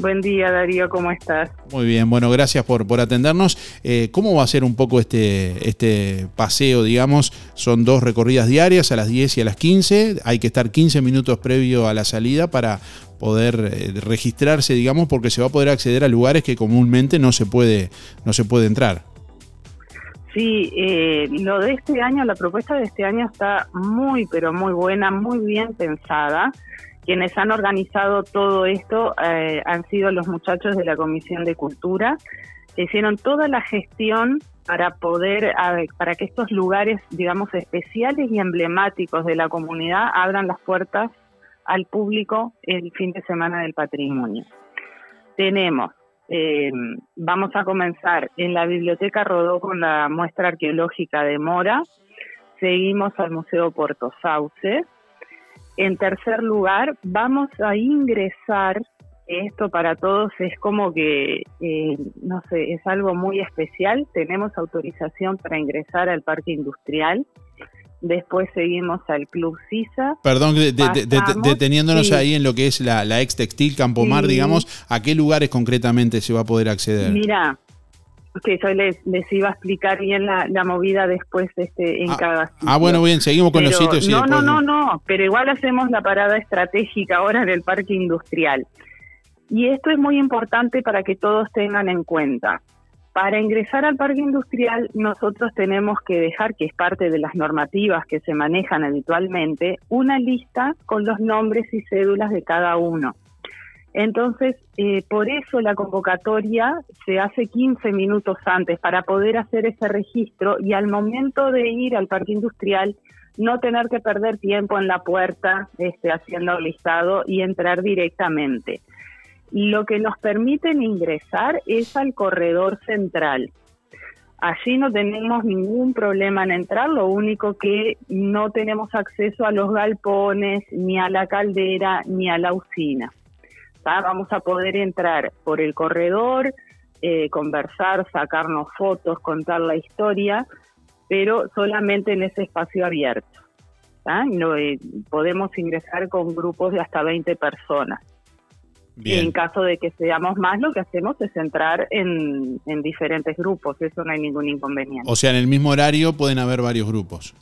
Buen día, Darío, ¿cómo estás? Muy bien, bueno, gracias por, por atendernos. Eh, ¿Cómo va a ser un poco este, este paseo, digamos? Son dos recorridas diarias a las 10 y a las 15. Hay que estar 15 minutos previo a la salida para poder eh, registrarse, digamos, porque se va a poder acceder a lugares que comúnmente no se puede, no se puede entrar. Sí, eh, lo de este año, la propuesta de este año está muy, pero muy buena, muy bien pensada. Quienes han organizado todo esto eh, han sido los muchachos de la Comisión de Cultura, que hicieron toda la gestión para poder, para que estos lugares, digamos, especiales y emblemáticos de la comunidad abran las puertas al público el fin de semana del patrimonio. Tenemos eh, vamos a comenzar en la Biblioteca Rodó con la muestra arqueológica de Mora. Seguimos al Museo Puerto Sauce. En tercer lugar, vamos a ingresar, esto para todos es como que, eh, no sé, es algo muy especial. Tenemos autorización para ingresar al Parque Industrial después seguimos al Club Sisa. Perdón, deteniéndonos ahí en lo que es la, ex textil Campomar, digamos, ¿a qué lugares concretamente se va a poder acceder? Mira, que yo les, iba a explicar bien la, movida después este, en ah, cada sitio. Ah, bueno, bien, seguimos con los sitios. no, no, no, no, pero igual hacemos la parada estratégica ahora en el Parque Industrial. Y esto es muy importante para que todos tengan en cuenta. Para ingresar al parque industrial nosotros tenemos que dejar, que es parte de las normativas que se manejan habitualmente, una lista con los nombres y cédulas de cada uno. Entonces, eh, por eso la convocatoria se hace 15 minutos antes para poder hacer ese registro y al momento de ir al parque industrial no tener que perder tiempo en la puerta este, haciendo listado y entrar directamente. Lo que nos permiten ingresar es al corredor central. Allí no tenemos ningún problema en entrar, lo único que no tenemos acceso a los galpones, ni a la caldera, ni a la usina. Vamos a poder entrar por el corredor, eh, conversar, sacarnos fotos, contar la historia, pero solamente en ese espacio abierto. Eh, podemos ingresar con grupos de hasta 20 personas. En caso de que seamos más, lo que hacemos es entrar en, diferentes grupos, eso no hay ningún inconveniente. O sea, en el mismo horario pueden haber varios grupos.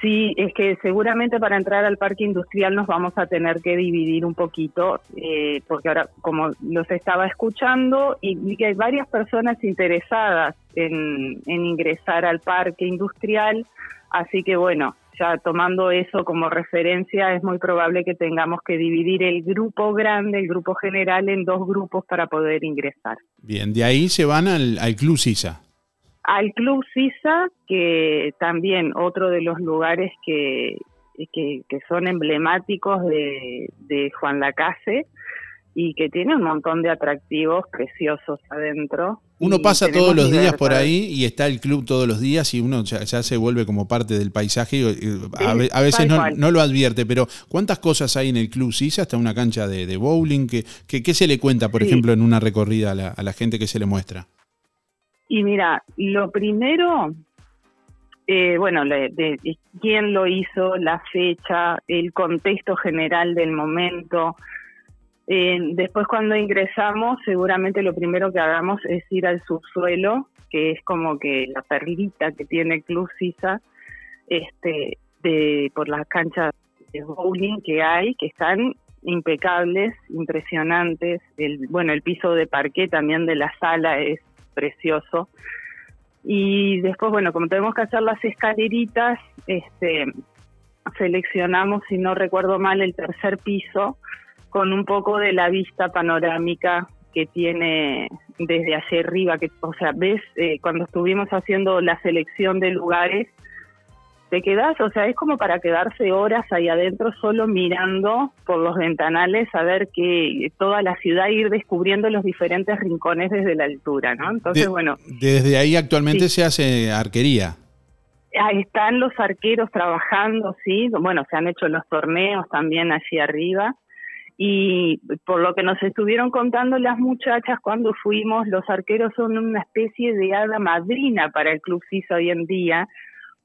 Sí, es que seguramente para entrar al parque industrial nos vamos a tener que dividir un poquito, eh, porque ahora, como los estaba escuchando, y, que hay varias personas interesadas en, en ingresar al parque industrial, así que bueno, ya tomando eso como referencia, es muy probable que tengamos que dividir el grupo grande, el grupo general, en dos grupos para poder ingresar. Bien, de ahí se van al, Club Sisa. Al Club Sisa, que también otro de los lugares que, que, son emblemáticos de, de Juan Lacase, y que tiene un montón de atractivos preciosos adentro. Uno pasa todos los días por ahí y está el club todos los días y uno ya, se vuelve como parte del paisaje. a, veces no, lo advierte, pero ¿cuántas cosas hay en el club Sí, Hasta una cancha de, bowling. ¿Qué, que, se le cuenta, por ejemplo, en una recorrida a la, gente que se le muestra? Y mira, lo primero, eh, bueno, de, quién lo hizo, la fecha, el contexto general del momento, eh, después cuando ingresamos, seguramente lo primero que hagamos es ir al subsuelo, que es como que la perlita que tiene Club Sisa, este, de, por las canchas de bowling que hay, que están impecables, impresionantes. El, bueno, el piso de parqué también de la sala es precioso. Y después, bueno, como tenemos que hacer las escaleritas, este, seleccionamos, si no recuerdo mal, el tercer piso, con un poco de la vista panorámica que tiene desde hacia arriba, que, o sea, ves, eh, cuando estuvimos haciendo la selección de lugares, te quedas, o sea, es como para quedarse horas ahí adentro solo mirando por los ventanales a ver que toda la ciudad ir descubriendo los diferentes rincones desde la altura, ¿no? Entonces, De- bueno, Desde ahí actualmente Sí. se hace arquería. ahí están los arqueros trabajando, sí, bueno, se han hecho los torneos también allí arriba. Y por lo que nos estuvieron contando las muchachas cuando fuimos, los arqueros son una especie de hada madrina para el Club CISA hoy en día,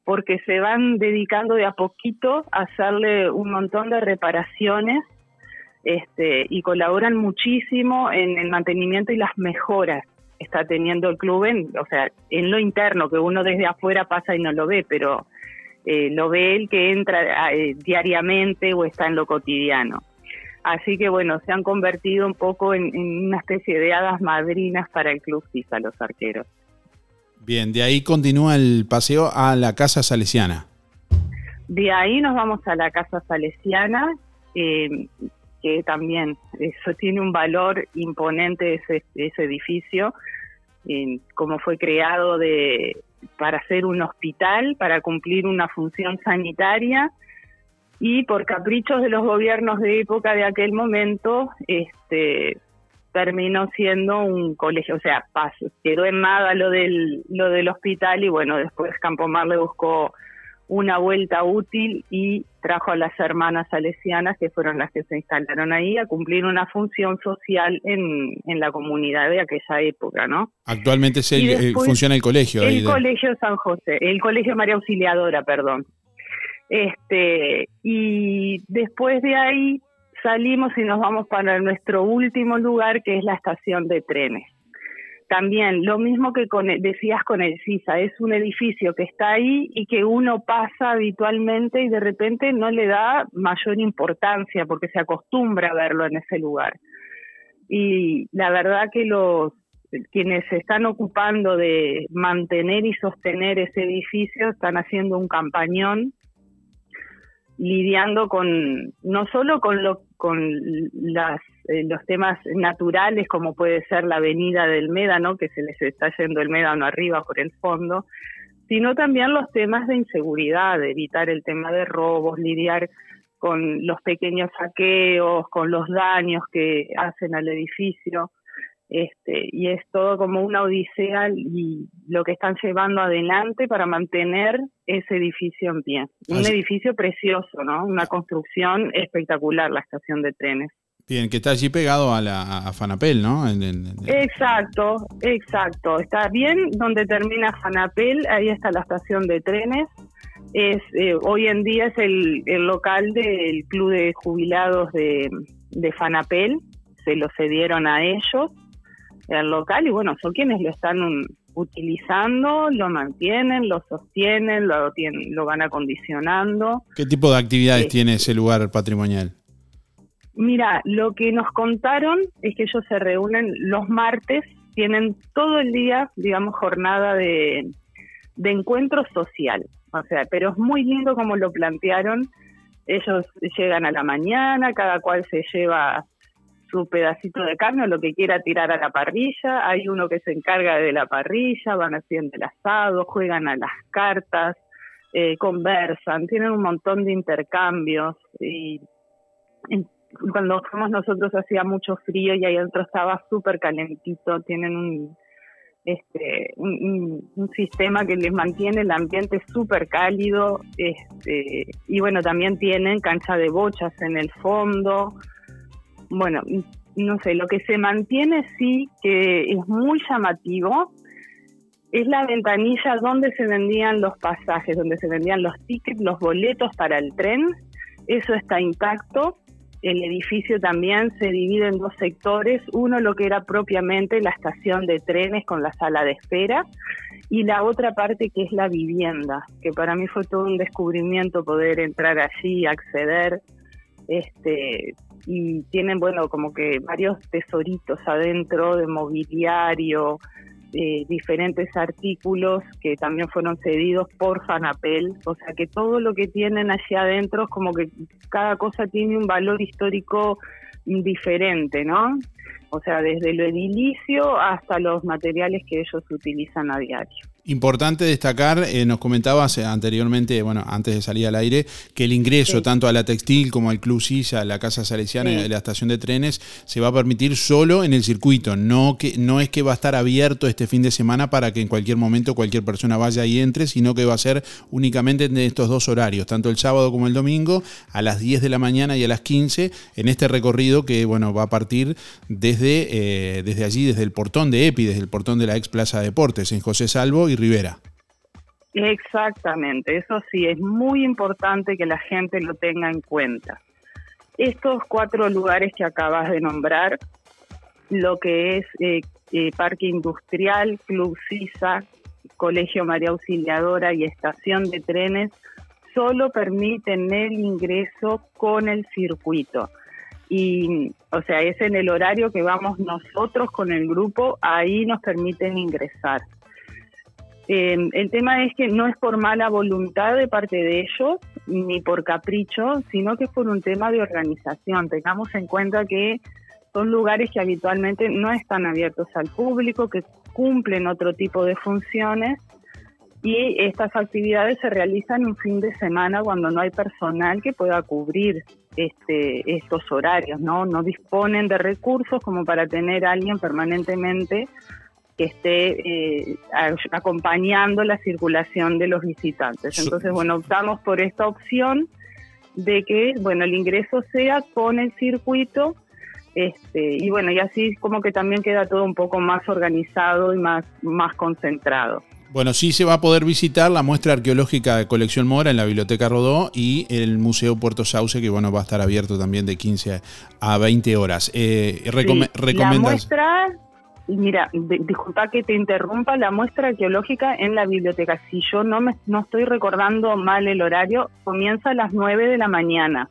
porque se van dedicando de a poquito a hacerle un montón de reparaciones este, y colaboran muchísimo en el mantenimiento y las mejoras que está teniendo el club, en, o sea, en lo interno, que uno desde afuera pasa y no lo ve, pero eh, lo ve el que entra eh, diariamente o está en lo cotidiano. Así que bueno, se han convertido un poco en, en una especie de hadas madrinas para el club FIFA, los arqueros. Bien, de ahí continúa el paseo a la Casa Salesiana. De ahí nos vamos a la Casa Salesiana, eh, que también eso tiene un valor imponente ese, ese edificio, eh, como fue creado de para ser un hospital, para cumplir una función sanitaria y por caprichos de los gobiernos de época de aquel momento, este terminó siendo un colegio, o sea, pasó, quedó en nada lo del, lo del hospital y bueno, después Campomar le buscó una vuelta útil y trajo a las hermanas salesianas, que fueron las que se instalaron ahí, a cumplir una función social en, en la comunidad de aquella época, ¿no? Actualmente Y eh, después, funciona el colegio. ahí El de- colegio San José, el colegio María Auxiliadora, perdón. Este, y después de ahí salimos y nos vamos para nuestro último lugar, que es la estación de trenes. También, lo mismo que con el- decías con el CISA, es un edificio que está ahí y que uno pasa habitualmente y de repente no le da mayor importancia porque se acostumbra a verlo en ese lugar. Y la verdad que los quienes se están ocupando de mantener y sostener ese edificio están haciendo un campañón lidiando con no solo con lo con las eh, los temas naturales como puede ser la avenida del Médano que se les está yendo el Médano arriba por el fondo sino también los temas de inseguridad evitar el tema de robos lidiar con los pequeños saqueos con los daños que hacen al edificio este, y es todo como una odisea y lo que están llevando adelante para mantener ese edificio en pie. Un Así- edificio precioso, ¿no? Una construcción espectacular, la estación de trenes. Bien, que está allí pegado a la a Fanapel, ¿no? En- en- en- Exacto, exacto. Está bien donde termina Fanapel, ahí está la estación de trenes. Es eh, hoy en día es el, el local del club de jubilados de, de Fanapel. Se lo cedieron a ellos el local y bueno son quienes lo están utilizando, lo mantienen, lo sostienen, lo tienen, lo van acondicionando. ¿Qué tipo de actividades Sí. tiene ese lugar patrimonial? Mira, lo que nos contaron es que ellos se reúnen los martes, tienen todo el día, digamos, jornada de, de encuentro social. O sea, pero es muy lindo como lo plantearon. Ellos llegan a la mañana, cada cual se lleva su pedacito de carne o lo que quiera tirar a la parrilla. Hay uno que se encarga de la parrilla, van haciendo el asado, juegan a las cartas, eh, conversan, tienen un montón de intercambios. Y en- cuando fuimos nosotros hacía mucho frío y ahí adentro estaba súper calentito, tienen un este un sistema que les mantiene el ambiente súper cálido este y bueno también tienen cancha de bochas en el fondo bueno no sé lo que se mantiene sí que es muy llamativo es la ventanilla donde se vendían los pasajes donde se vendían los tickets los boletos para el tren. Eso está intacto. El edificio también se divide en dos sectores, uno lo que era propiamente la estación de trenes con la sala de espera y la otra parte que es la vivienda, que para mí fue todo un descubrimiento poder entrar allí, acceder, este y tienen bueno como que varios tesoritos adentro de mobiliario, diferentes artículos que también fueron cedidos por Fanapel, o sea que todo lo que tienen allí adentro es como que cada cosa tiene un valor histórico diferente, ¿no? O sea, desde lo edilicio hasta los materiales que ellos utilizan a diario. Importante destacar, eh, nos comentabas anteriormente, bueno, antes de salir al aire, que el ingreso tanto a la textil como al Club Silla, a la Casa Salesiana y a la estación de trenes, se va a permitir solo en el circuito. No, que, no es que va a estar abierto este fin de semana para que en cualquier momento cualquier persona vaya y entre, sino que va a ser únicamente en estos dos horarios, tanto el sábado como el domingo, a las 10 de la mañana y a las 15, en este recorrido que bueno, va a partir desde, eh, desde allí, desde el portón de EPI, desde el portón de la ex Plaza Deportes, en José Salvo y Rivera. Exactamente, eso sí, es muy importante que la gente lo tenga en cuenta. Estos cuatro lugares que acabas de nombrar, lo que es eh, eh, Parque Industrial, Club CISA, Colegio María Auxiliadora y Estación de Trenes, solo permiten el ingreso con el circuito. Y, o sea, es en el horario que vamos nosotros con el grupo, ahí nos permiten ingresar. Eh, el tema es que no es por mala voluntad de parte de ellos, ni por capricho, sino que es por un tema de organización. Tengamos en cuenta que son lugares que habitualmente no están abiertos al público, que cumplen otro tipo de funciones y estas actividades se realizan un fin de semana cuando no hay personal que pueda cubrir este, estos horarios, ¿no? No disponen de recursos como para tener a alguien permanentemente que esté eh, acompañando la circulación de los visitantes. Entonces, bueno, optamos por esta opción de que, bueno, el ingreso sea con el circuito, este, y bueno, y así como que también queda todo un poco más organizado y más, más concentrado. Bueno, sí se va a poder visitar la muestra arqueológica de Colección Mora en la Biblioteca Rodó y el Museo Puerto Sauce, que bueno, va a estar abierto también de 15 a 20 horas. Eh, la muestra Mira, disculpa que te interrumpa, la muestra arqueológica en la biblioteca, si yo no, me, no estoy recordando mal el horario, comienza a las 9 de la mañana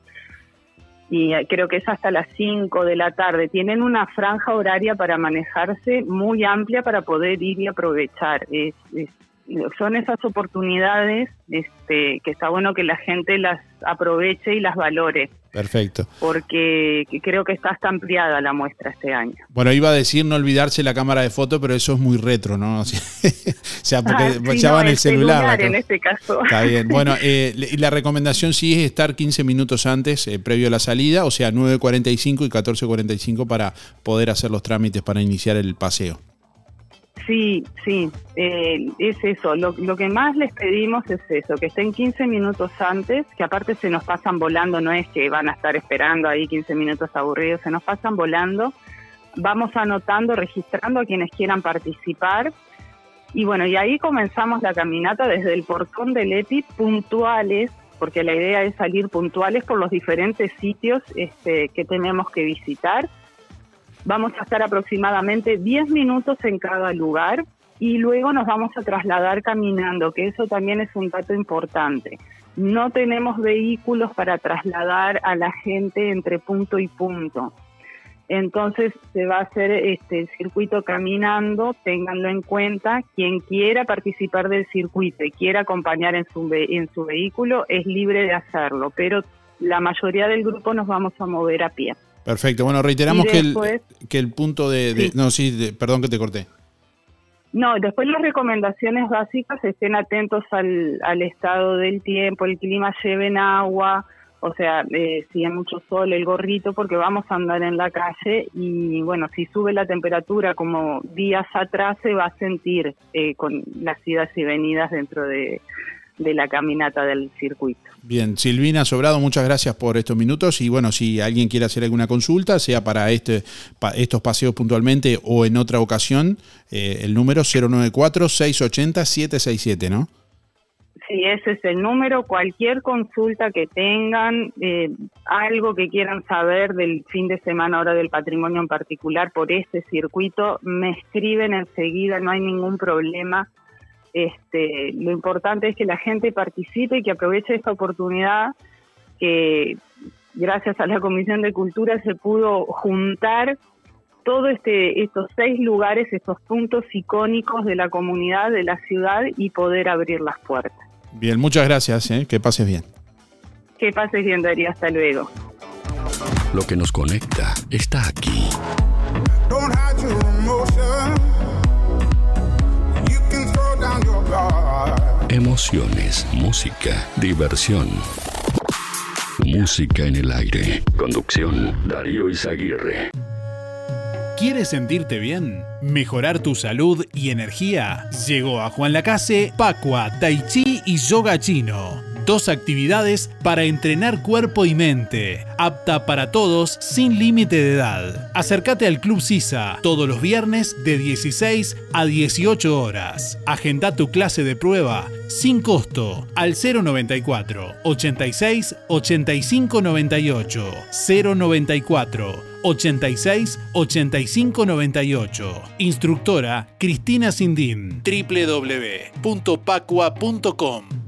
y eh, creo que es hasta las 5 de la tarde. Tienen una franja horaria para manejarse muy amplia para poder ir y aprovechar. es, son esas oportunidades este, que está bueno que la gente las aproveche y las valore. Perfecto. Porque creo que está hasta ampliada la muestra este año. Bueno, iba a decir no olvidarse la cámara de foto, pero eso es muy retro, ¿no? o sea, porque ah, ya va en el celular. en este caso. Está bien. Bueno, eh, la recomendación sí es estar 15 minutos antes, eh, previo a la salida, o sea, 9.45 y 14.45 para poder hacer los trámites para iniciar el paseo. Sí, sí, eh, es eso. Lo, que más les pedimos es eso, que estén 15 minutos antes, que aparte se nos pasan volando, no es que van a estar esperando ahí 15 minutos aburridos, se nos pasan volando. Vamos anotando, registrando a quienes quieran participar. Y bueno, y ahí comenzamos la caminata desde el portón del EPI puntuales, porque la idea es salir puntuales por los diferentes sitios este, que tenemos que visitar Vamos a estar aproximadamente 10 minutos en cada lugar y luego nos vamos a trasladar caminando, que eso también es un dato importante. No tenemos vehículos para trasladar a la gente entre punto y punto. Entonces se va a hacer este circuito caminando, ténganlo en cuenta. Quien quiera participar del circuito y quiera acompañar en su, en su vehículo es libre de hacerlo, pero la mayoría del grupo nos vamos a mover a pie. Perfecto. Bueno, reiteramos que, el, que el punto de... no, sí, perdón que te corté. No, después las recomendaciones básicas, estén atentos al, al estado del tiempo, el clima, lleven agua, o sea, eh, si hay mucho sol, el gorrito, porque vamos a andar en la calle y bueno, si sube la temperatura como días atrás, se va a sentir eh, con las idas y venidas dentro de, de la caminata del circuito. Bien, Silvina Sobrado, muchas gracias por estos minutos y bueno, si alguien quiere hacer alguna consulta, sea para este, estos paseos puntualmente o en otra ocasión, eh, el número 094-680-767, ¿no? Sí, ese es el número. Cualquier consulta que tengan, eh, algo que quieran saber del fin de semana, ahora del patrimonio en particular, por este circuito, me escriben enseguida, no hay ningún problema este, lo importante es que la gente participe y que aproveche esta oportunidad que gracias a la Comisión de Cultura se pudo juntar todos este, estos seis lugares, estos puntos icónicos de la comunidad, de la ciudad y poder abrir las puertas. Bien, muchas gracias, ¿eh? que pases bien. Que pases bien, Darío, hasta luego. Lo que nos conecta está aquí. Emociones, música, diversión. Música en el aire. Conducción, Darío Izaguirre. ¿Quieres sentirte bien? ¿Mejorar tu salud y energía? Llegó a Juan Lacase, Pacua, Tai Chi y Yoga Chino. Dos actividades para entrenar cuerpo y mente, apta para todos sin límite de edad. Acércate al Club Sisa todos los viernes de 16 a 18 horas. Agenda tu clase de prueba sin costo al 094 86 85 98 094 86 85 98. Instructora Cristina Sindín. www.pacua.com.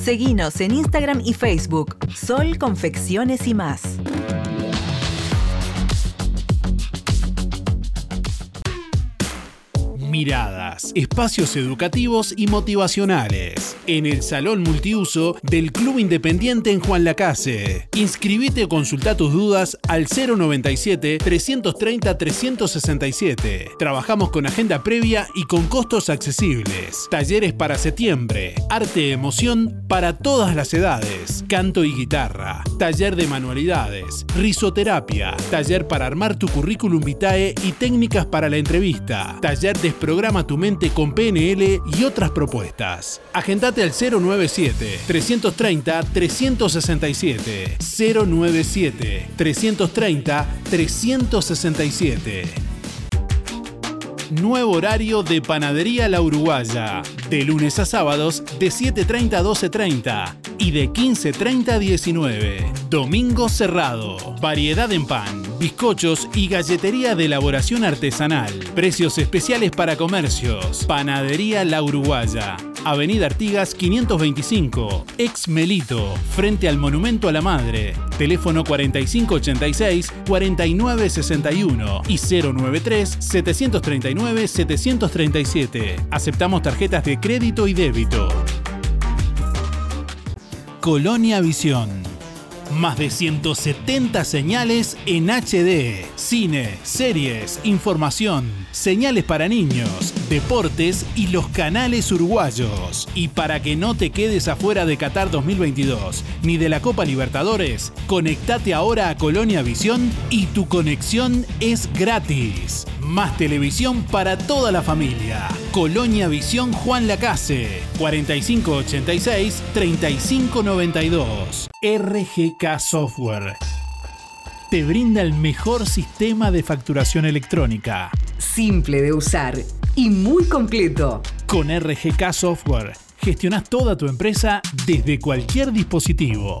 Seguinos en Instagram y Facebook, Sol Confecciones y más. Miradas, espacios educativos y motivacionales. En el Salón Multiuso del Club Independiente en Juan Lacase. Inscribite o consulta tus dudas al 097-330-367. Trabajamos con agenda previa y con costos accesibles. Talleres para septiembre. Arte emoción para todas las edades. Canto y guitarra. Taller de manualidades. Risoterapia. Taller para armar tu currículum vitae y técnicas para la entrevista. Taller de Programa tu mente con PNL y otras propuestas. Agendate al 097 330 Nuevo horario de Panadería La Uruguaya. De lunes a sábados de 7.30 a 12.30 y de 15.30 a 19. Domingo cerrado. Variedad en pan, bizcochos y galletería de elaboración artesanal. Precios especiales para comercios. Panadería La Uruguaya. Avenida Artigas 525, ex Melito, frente al Monumento a la Madre. Teléfono 4586-4961 y 093-739-737. Aceptamos tarjetas de crédito y débito. Colonia Visión. Más de 170 señales en HD. Cine, series, información, señales para niños, deportes y los canales uruguayos. Y para que no te quedes afuera de Qatar 2022 ni de la Copa Libertadores, conectate ahora a Colonia Visión y tu conexión es gratis. Más televisión para toda la familia. Colonia Visión Juan Lacase, 4586-3592. RGK Software. Te brinda el mejor sistema de facturación electrónica. Simple de usar y muy completo. Con RGK Software, gestionas toda tu empresa desde cualquier dispositivo.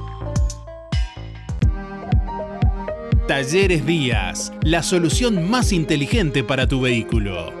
Talleres Díaz, la solución más inteligente para tu vehículo.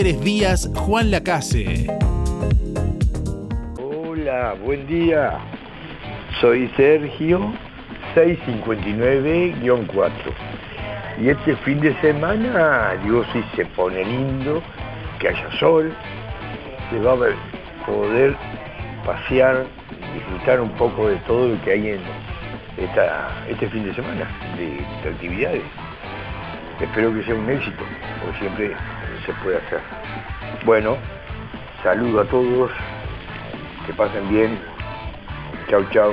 Talleres Díaz Juan Lacase. Hola, buen día. Soy Sergio 659-4. Y este fin de semana, Dios si se pone lindo, que haya sol, se va a poder pasear, disfrutar un poco de todo lo que hay en, esta, este fin de semana de, de actividades. Espero que sea un éxito, porque siempre se puede hacer. Bueno, saludo a todos, que pasen bien. Chau, chau.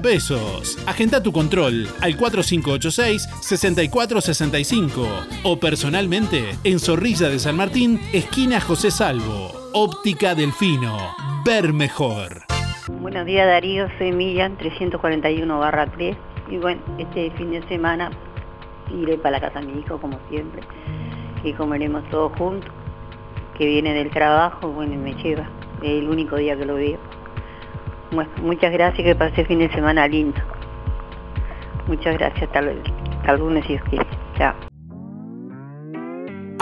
pesos. Agenda tu control al 4586-6465 o personalmente en Zorrilla de San Martín, esquina José Salvo. Óptica Delfino. Ver mejor. Buenos días Darío, soy Millán 341 barra 3 y bueno, este fin de semana iré para la casa de mi hijo como siempre y comeremos todos juntos, que viene del trabajo, bueno, y me lleva, es el único día que lo veo. Muchas gracias, que pase fin de semana lindo. Muchas gracias, el, hasta el lunes si Dios quiere. Chao.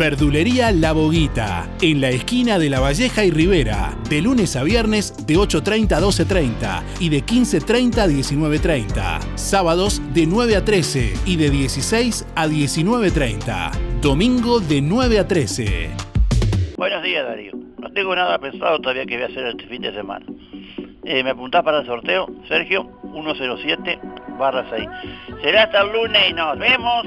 Verdulería La Boguita, en la esquina de La Valleja y Rivera, de lunes a viernes de 8.30 a 12.30 y de 15.30 a 19.30. Sábados de 9 a 13 y de 16 a 19.30. Domingo de 9 a 13. Buenos días Darío. No tengo nada pensado todavía que voy a hacer este fin de semana. Eh, ¿Me apuntás para el sorteo? Sergio 107 barra 6. Será hasta el lunes y nos vemos.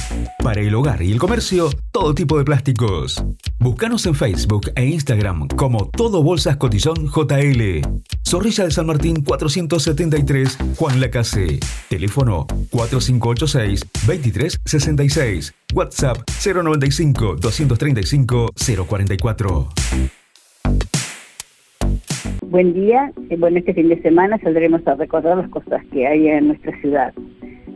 Para el hogar y el comercio, todo tipo de plásticos. Búscanos en Facebook e Instagram como Todo Bolsas Cotillón JL. Zorrilla de San Martín 473, Juan Lacase. Teléfono 4586 2366. WhatsApp 095 235 044. Buen día. Bueno, este fin de semana saldremos a recordar las cosas que hay en nuestra ciudad.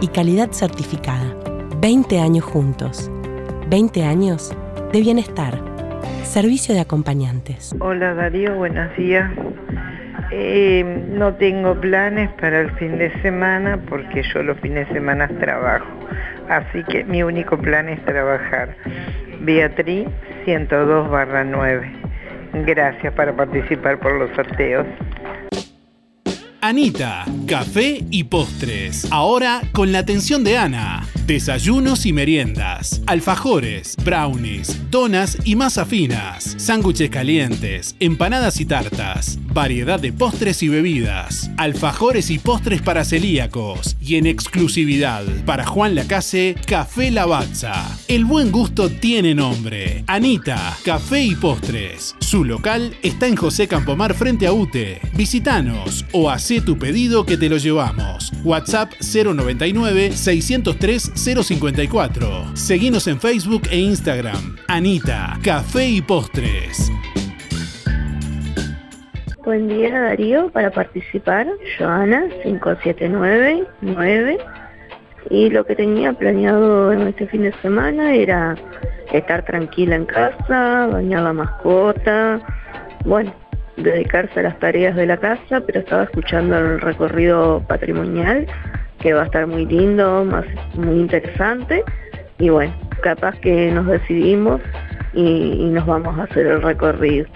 y calidad certificada. 20 años juntos. 20 años de bienestar. Servicio de acompañantes. Hola Darío, buenos días. Eh, no tengo planes para el fin de semana porque yo los fines de semana trabajo. Así que mi único plan es trabajar. Beatriz 102 barra 9. Gracias para participar por los sorteos. Anita, café y postres. Ahora con la atención de Ana. Desayunos y meriendas, alfajores, brownies, donas y masa finas, sándwiches calientes, empanadas y tartas, variedad de postres y bebidas, alfajores y postres para celíacos y en exclusividad para Juan Lacase, Café Lavazza. El buen gusto tiene nombre. Anita, Café y Postres. Su local está en José Campomar frente a UTE. Visítanos o hacé tu pedido que te lo llevamos. WhatsApp 099 603 054. Seguinos en Facebook e Instagram. Anita, Café y Postres. Buen día Darío, para participar, Joana 5799 y lo que tenía planeado en este fin de semana era estar tranquila en casa, bañar la mascota, bueno, dedicarse a las tareas de la casa, pero estaba escuchando el recorrido patrimonial, que va a estar muy lindo, muy interesante, y bueno, capaz que nos decidimos y nos vamos a hacer el recorrido.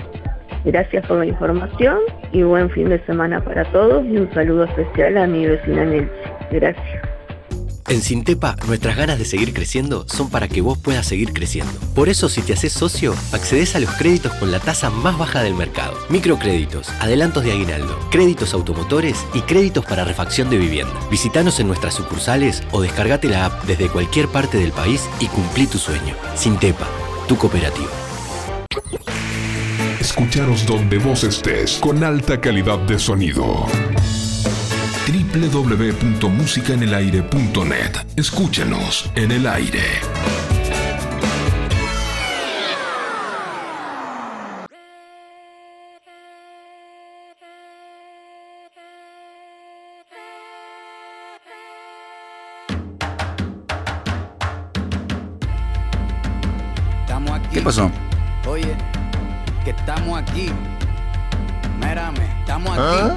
Gracias por la información y buen fin de semana para todos y un saludo especial a mi vecina Nelly. Gracias. En Sintepa, nuestras ganas de seguir creciendo son para que vos puedas seguir creciendo. Por eso, si te haces socio, accedes a los créditos con la tasa más baja del mercado. Microcréditos, adelantos de aguinaldo, créditos automotores y créditos para refacción de vivienda. Visítanos en nuestras sucursales o descargate la app desde cualquier parte del país y cumplí tu sueño. Sintepa, tu cooperativa. Escucharos donde vos estés con alta calidad de sonido www.musicaenelaire.net. Escúchenos en el aire. ¿Qué pasó? Oye, que estamos aquí. Mírame, estamos ¿Ah?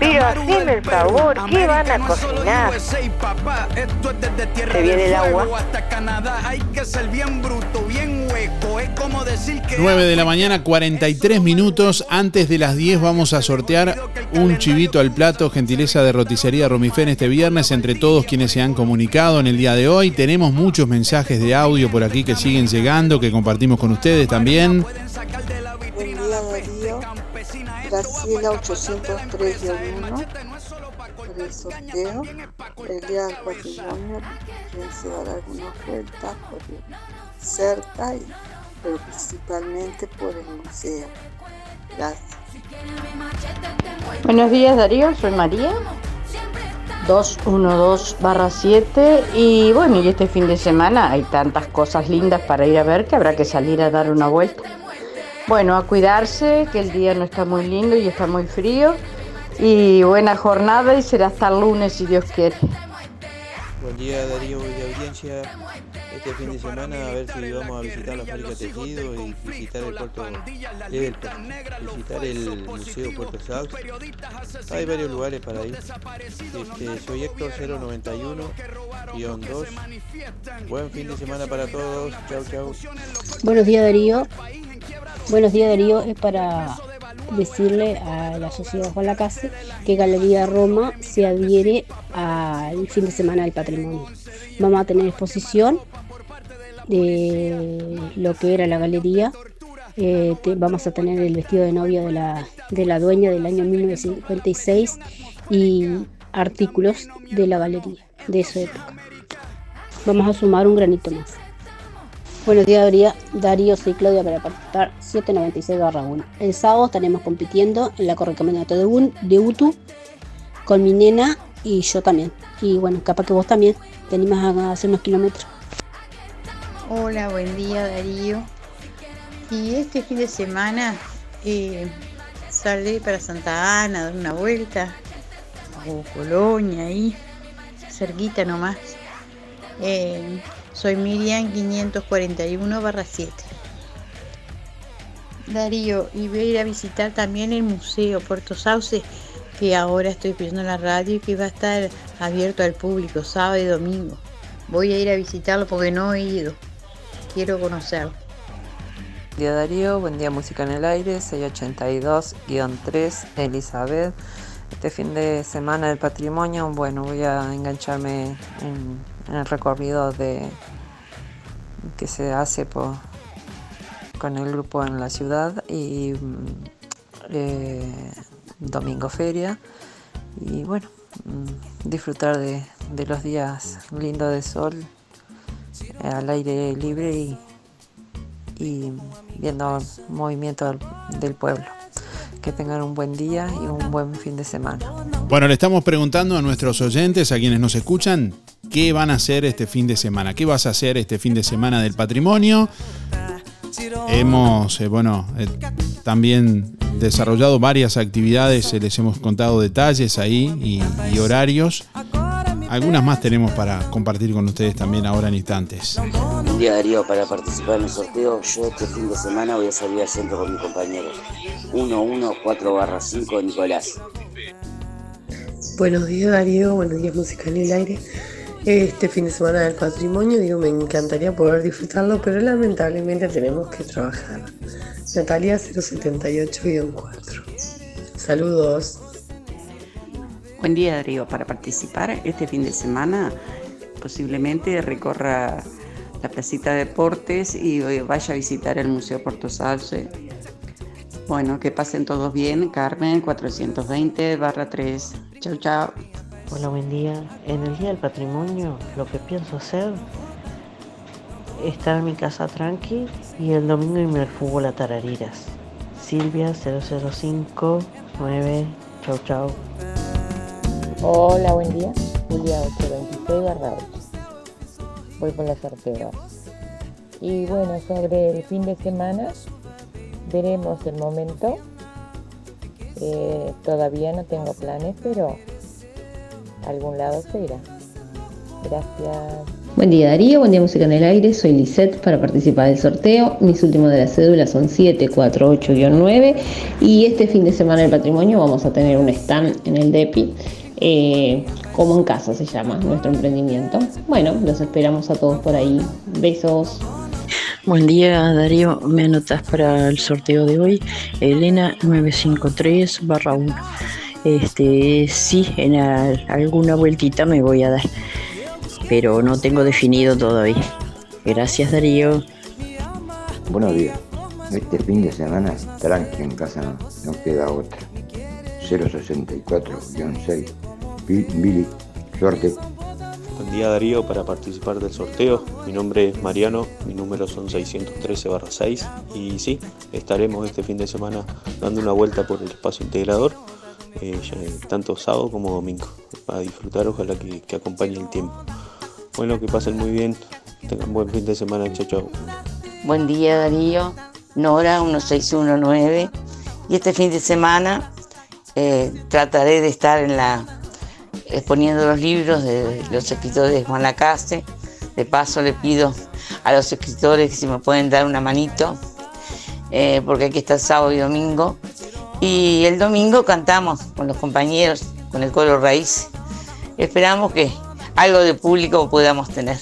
Pero del el favor, ¿qué van a cocinar? ¿Se viene el agua? hasta Canadá. Hay que ser bien bruto, bien hueco. Es como decir que 9 de la mañana, 43 minutos. Antes de las 10 vamos a sortear un chivito al plato, gentileza de roticería Romifén este viernes, entre todos quienes se han comunicado en el día de hoy. Tenemos muchos mensajes de audio por aquí que siguen llegando, que compartimos con ustedes también. Graciela 803-1 por el sorteo. El día del patrimonio pienso dar algunas vueltas por cerca, y, pero principalmente por el museo. Gracias. Buenos días Darío, soy María. 212 barra 7 y bueno, y este fin de semana hay tantas cosas lindas para ir a ver que habrá que salir a dar una vuelta. Bueno, a cuidarse, que el día no está muy lindo y está muy frío. Y buena jornada y será hasta el lunes si Dios quiere. Buen día Darío y audiencia. Este fin de semana a ver si vamos a visitar la fábrica Tejido y visitar el puerto eh, visitar el Museo Puerto South. Hay varios lugares para ir. Este, soy Héctor 091-2. Buen fin de semana para todos. Chau chau. Buenos días Darío. Buenos días Darío. Es para decirle a la sociedad Juan Lacase que Galería Roma se adhiere al fin de semana del patrimonio. Vamos a tener exposición de lo que era la galería. Eh, vamos a tener el vestido de novia de la, de la dueña del año 1956 y artículos de la galería de esa época. Vamos a sumar un granito más. Buenos días, Darío. Soy Claudia para participar 796 1. El sábado estaremos compitiendo en la correcaminoto de, de UTU con mi nena y yo también. Y bueno, capaz que vos también te animas a hacer unos kilómetros. Hola, buen día Darío. Y este fin de semana eh, saldré para Santa Ana a dar una vuelta, o Colonia ahí, cerquita nomás. Eh, soy Miriam 541 barra 7. Darío, y voy a ir a visitar también el Museo Puerto Sauce, que ahora estoy pidiendo en la radio y que va a estar abierto al público sábado y domingo. Voy a ir a visitarlo porque no he ido. Quiero conocerlo. Buen día Darío, buen día Música en el Aire, 682-3, Elizabeth. Este fin de semana del patrimonio, bueno, voy a engancharme en, el recorrido de que se hace con el grupo en la ciudad y mm, eh, domingo feria y bueno, mm, disfrutar de, de los días lindos de sol al aire libre y, y viendo movimiento del pueblo. Que tengan un buen día y un buen fin de semana. Bueno, le estamos preguntando a nuestros oyentes, a quienes nos escuchan, qué van a hacer este fin de semana. ¿Qué vas a hacer este fin de semana del patrimonio? Hemos, eh, bueno, eh, también desarrollado varias actividades, eh, les hemos contado detalles ahí y, y horarios. Algunas más tenemos para compartir con ustedes también ahora en instantes. Un día Darío para participar en el sorteo. Yo este fin de semana voy a salir al centro con mi compañero. 114 barra 5 Nicolás. Buenos días Darío, buenos días Música en el Aire. Este fin de semana del patrimonio, digo, me encantaría poder disfrutarlo, pero lamentablemente tenemos que trabajar. Natalia 078-4. Saludos. Buen día Darío, para participar este fin de semana posiblemente recorra la placita de deportes y vaya a visitar el Museo Puerto Salce. Bueno, que pasen todos bien, Carmen 420 barra 3. Chau, chau. Hola, buen día. En el Día del Patrimonio lo que pienso hacer es estar en mi casa tranqui y el domingo irme al fútbol a Tarariras. Silvia 0059. Chau, chau. Hola, buen día. Julia 826 barra 8. Voy por la sorteo. Y bueno, sobre el fin de semana, veremos el momento. Eh, todavía no tengo planes, pero a algún lado se irá. Gracias. Buen día Darío, buen día Música en el Aire, soy Lisette para participar del sorteo. Mis últimos de la cédula son 748-9 y este fin de semana del patrimonio vamos a tener un stand en el DEPI, eh, como en casa se llama nuestro emprendimiento. Bueno, los esperamos a todos por ahí. Besos. Buen día Darío, me anotas para el sorteo de hoy, Elena 953 barra 1. Este, sí, en a- alguna vueltita me voy a dar, pero no tengo definido todavía. Gracias Darío. Buenos días. Este fin de semana tranqui en casa no, no queda otra. 064-6. Bi- Billy, suerte. Buen día Darío para participar del sorteo. Mi nombre es Mariano, mi número son 613-6 y sí, estaremos este fin de semana dando una vuelta por el espacio integrador, eh, tanto sábado como domingo, para disfrutar, ojalá que, que acompañe el tiempo. Bueno, que pasen muy bien, tengan buen fin de semana, chao chao. Buen día Darío, Nora 1619. Y este fin de semana eh, trataré de estar en la exponiendo los libros de los escritores de Juan Lacaste. De paso le pido a los escritores que si me pueden dar una manito, eh, porque aquí está sábado y domingo. Y el domingo cantamos con los compañeros, con el coro raíz. Esperamos que algo de público podamos tener.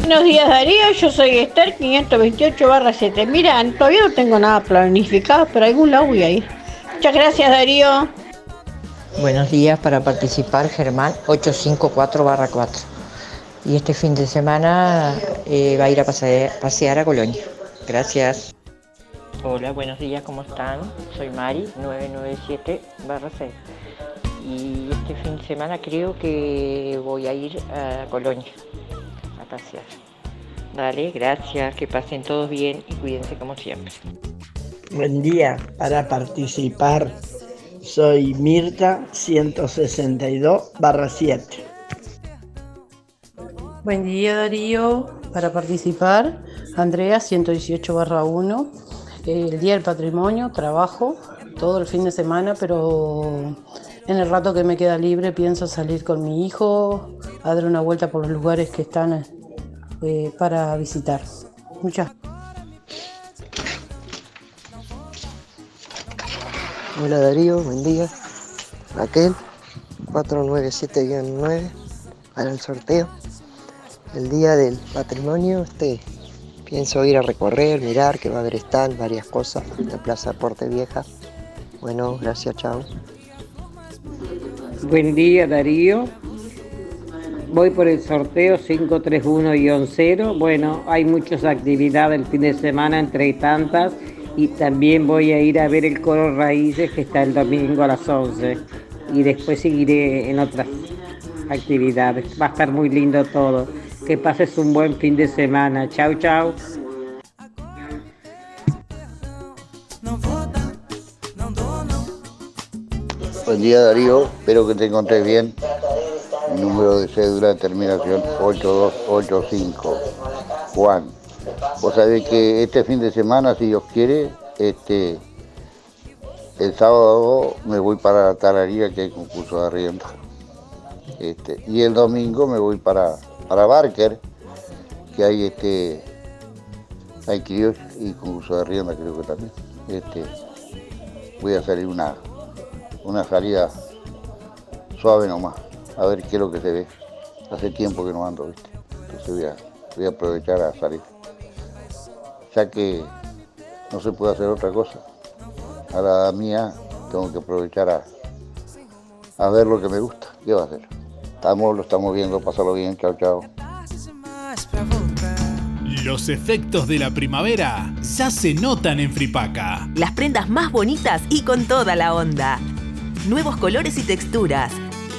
Buenos días Darío, yo soy Esther 528 barra 7. Mira, todavía no tengo nada planificado, pero a algún lado voy a ir. Muchas gracias Darío. Buenos días para participar, Germán 854-4. Y este fin de semana eh, va a ir a pasear, pasear a Colonia. Gracias. Hola, buenos días, ¿cómo están? Soy Mari 997 barra 6. Y este fin de semana creo que voy a ir a Colonia a pasear. Dale, gracias, que pasen todos bien y cuídense como siempre. Buen día, para participar soy Mirta 162 barra 7. Buen día Darío, para participar, Andrea 118 barra 1, el Día del Patrimonio, trabajo todo el fin de semana, pero en el rato que me queda libre pienso salir con mi hijo a dar una vuelta por los lugares que están eh, para visitar. Muchas Hola Darío, buen día. Raquel, 497-9 para el sorteo. El día del patrimonio, este, pienso ir a recorrer, mirar, que va a haber stand, varias cosas, la Plaza Porte Vieja. Bueno, gracias, chao. Buen día Darío. Voy por el sorteo 531-0. Bueno, hay muchas actividades el fin de semana, entre tantas. Y también voy a ir a ver el coro Raíces que está el domingo a las 11. y después seguiré en otras actividades. Va a estar muy lindo todo. Que pases un buen fin de semana. Chau, chau. Buen día Darío, espero que te encontres bien. Número de cédula de terminación 8285. Juan, vos sabés que este fin de semana, si Dios quiere, este, el sábado me voy para la Tararía que hay concurso de arriendo. Este, y el domingo me voy para, para Barker, que hay este hay criollos y concurso de rienda creo que también. Este, voy a salir una, una salida suave nomás, a ver qué es lo que se ve. Hace tiempo que no ando, ¿viste? Entonces voy a, voy a aprovechar a salir. Ya que no se puede hacer otra cosa. A la mía tengo que aprovechar a, a ver lo que me gusta. ¿Qué va a hacer? Estamos, lo estamos viendo, pasarlo bien, chao, chao. Los efectos de la primavera ya se notan en Fripaca. Las prendas más bonitas y con toda la onda. Nuevos colores y texturas.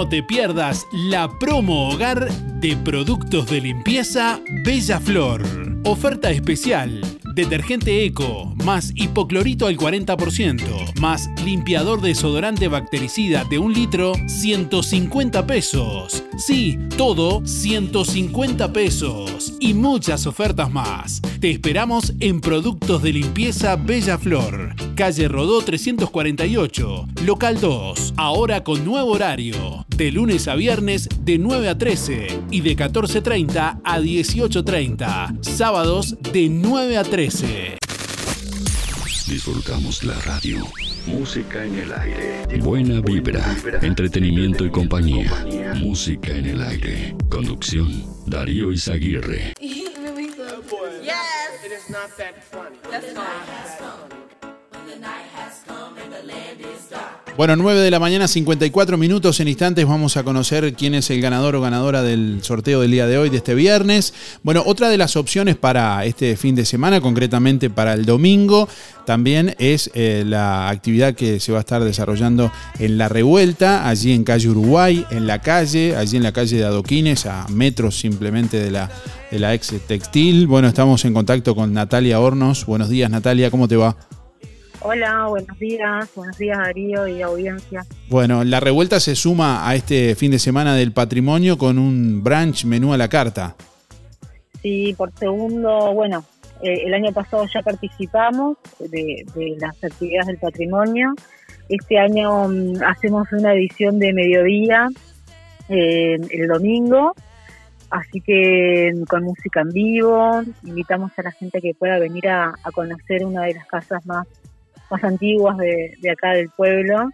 No te pierdas la promo hogar de productos de limpieza Bella Flor. Oferta especial. Detergente Eco, más hipoclorito al 40%, más limpiador desodorante bactericida de un litro, 150 pesos. Sí, todo 150 pesos. Y muchas ofertas más. Te esperamos en Productos de Limpieza Bella Flor, calle Rodó 348, local 2. Ahora con nuevo horario, de lunes a viernes de 9 a 13 y de 14.30 a 18.30. Sábados de 9 a 13. Disfrutamos la radio. Música en el aire. Buena vibra, entretenimiento y compañía. Música en el aire. Conducción, Darío Izaguirre. Bueno, 9 de la mañana, 54 minutos. En instantes vamos a conocer quién es el ganador o ganadora del sorteo del día de hoy, de este viernes. Bueno, otra de las opciones para este fin de semana, concretamente para el domingo, también es eh, la actividad que se va a estar desarrollando en La Revuelta, allí en calle Uruguay, en la calle, allí en la calle de Adoquines, a metros simplemente de la, de la ex textil. Bueno, estamos en contacto con Natalia Hornos. Buenos días, Natalia, ¿cómo te va? Hola, buenos días, buenos días Darío y audiencia. Bueno, la revuelta se suma a este fin de semana del patrimonio con un brunch menú a la carta. Sí, por segundo, bueno, eh, el año pasado ya participamos de, de, las actividades del patrimonio. Este año mm, hacemos una edición de mediodía eh, el domingo, así que mm, con música en vivo, invitamos a la gente que pueda venir a, a conocer una de las casas más más antiguas de, de acá del pueblo,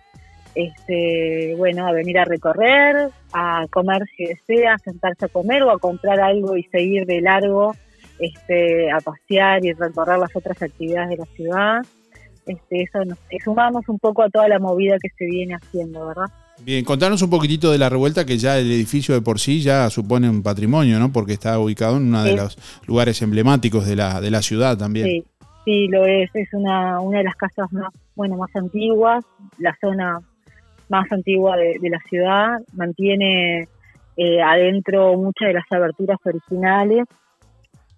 este, bueno, a venir a recorrer, a comer si desea, a sentarse a comer o a comprar algo y seguir de largo, este, a pasear y recorrer las otras actividades de la ciudad. Este, eso nos sumamos un poco a toda la movida que se viene haciendo, ¿verdad? Bien, contanos un poquitito de la revuelta, que ya el edificio de por sí ya supone un patrimonio, ¿no? Porque está ubicado en uno de los lugares emblemáticos de la, de la ciudad también. Sí, sí, lo es. Es una, una de las casas más, bueno, más antiguas. La zona más antigua de, la ciudad, mantiene eh, adentro muchas de las aberturas originales,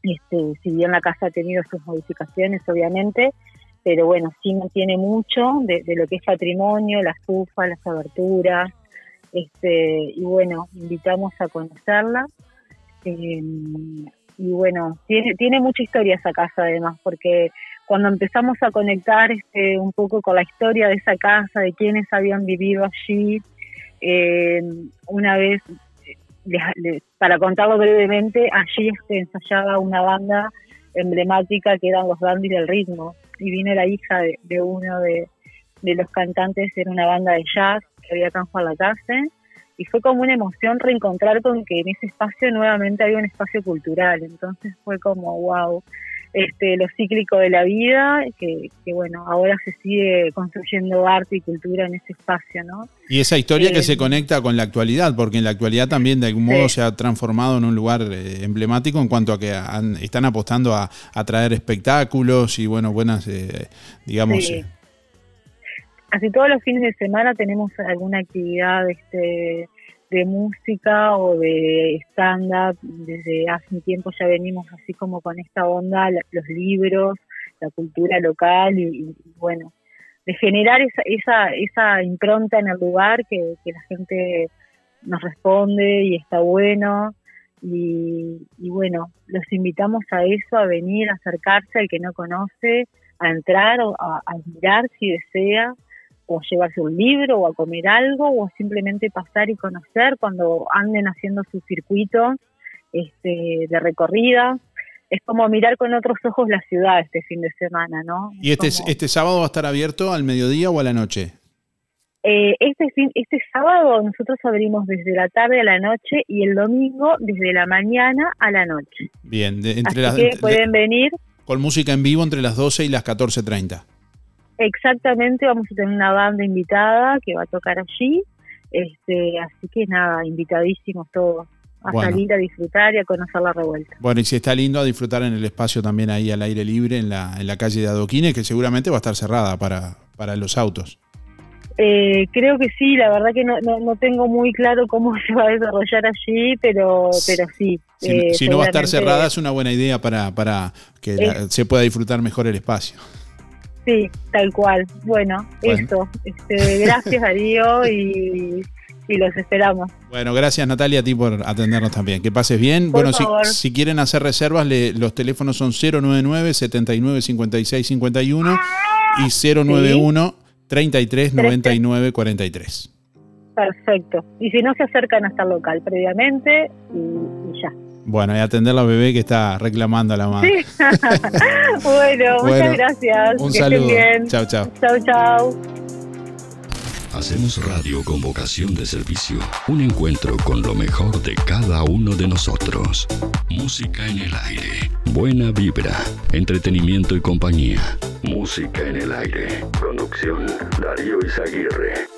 este, si bien la casa ha tenido sus modificaciones, obviamente, pero bueno, sí mantiene mucho de, de lo que es patrimonio, la estufa, las aberturas, este, y bueno, invitamos a conocerla. Eh, y bueno, tiene, tiene mucha historia esa casa además, porque cuando empezamos a conectar este, un poco con la historia de esa casa, de quienes habían vivido allí, eh, una vez, les- les- para contarlo brevemente, allí este, ensayaba una banda emblemática que eran los Dandys del Ritmo, y vino la hija de, de uno de, de los cantantes, era una banda de jazz que había acá en Juan Lacase, y fue como una emoción reencontrar con que en ese espacio nuevamente había un espacio cultural, entonces fue como wow, este, lo cíclico de la vida, que, que bueno, ahora se sigue construyendo arte y cultura en ese espacio, ¿no? Y esa historia que Eh, se conecta con la actualidad, porque en la actualidad también de algún modo Sí. se ha transformado en un lugar eh, emblemático en cuanto a que han- están apostando a, a traer espectáculos y bueno, buenas, eh, digamos, Sí. eh, Casi todos los fines de semana tenemos alguna actividad este, de música o de stand-up. Desde hace un tiempo ya venimos así como con esta onda, los libros, la cultura local y, bueno, de generar esa, esa, esa impronta en el lugar que, la gente nos responde y está bueno. Y, y bueno, los invitamos a eso, a venir, a acercarse al que no conoce, a entrar a, a mirar si desea, o llevarse un libro, o a comer algo, o simplemente pasar y conocer cuando anden haciendo su circuito este, de recorrida. Es como mirar con otros ojos la ciudad este fin de semana, ¿no? ¿Y este, este sábado va a estar abierto al mediodía o a la noche? Eh, este, fin, este sábado nosotros abrimos desde la tarde a la noche y el domingo desde la mañana a la noche. Bien, de- entre Así las, que pueden venir con música en vivo entre las 12 y las 14.30. Exactamente, vamos a tener una banda invitada que va a tocar allí, este, así que nada, invitadísimos todos a Bueno. salir a disfrutar y a conocer la revuelta. Bueno, y si está lindo a disfrutar en el espacio también ahí al aire libre, en la, en la calle de Adoquines, que seguramente va a estar cerrada para, para los autos. Eh, creo que sí, la verdad que no, no, no tengo muy claro cómo se va a desarrollar allí, pero, pero sí. Si, eh, si no va a estar cerrada, es una buena idea para, para que la- se pueda disfrutar mejor el espacio. Sí, tal cual. Bueno, Bueno. eso. Este, gracias Darío y, y los esperamos. Bueno, gracias Natalia a ti por atendernos también. Que pases bien. Por bueno, si, favor. si quieren hacer reservas, le- los teléfonos son 099 79 56 51 y 091 33 99 43. Perfecto. Y si no se acercan hasta el local previamente y, y ya. Bueno, y atender a la bebé que está reclamando a la madre. Sí. bueno, Bueno, muchas gracias. un que estén saludo. bien. Chao, chao. Chao, chao. Hacemos radio con vocación de servicio. Un encuentro con lo mejor de cada uno de nosotros. Música en el aire. Buena vibra. Entretenimiento y compañía. Música en el aire. Conducción Darío Izaguirre.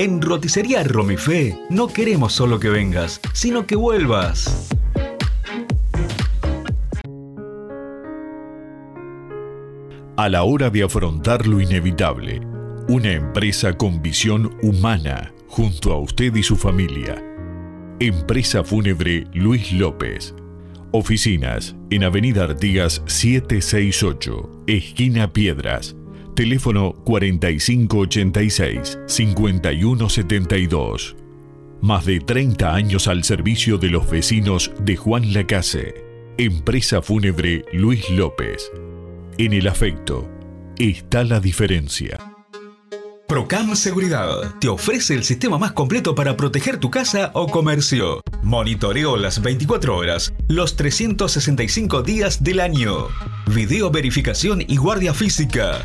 En Roticería Romifé no queremos solo que vengas, sino que vuelvas. A la hora de afrontar lo inevitable, una empresa con visión humana junto a usted y su familia. Empresa Fúnebre Luis López. Oficinas en Avenida Artigas 768, esquina Piedras. Teléfono 4586-5172. Más de 30 años al servicio de los vecinos de Juan Lacase. Empresa Fúnebre Luis López. En el afecto está la diferencia. Procam Seguridad te ofrece el sistema más completo para proteger tu casa o comercio. Monitoreo las 24 horas, los 365 días del año. Video verificación y guardia física.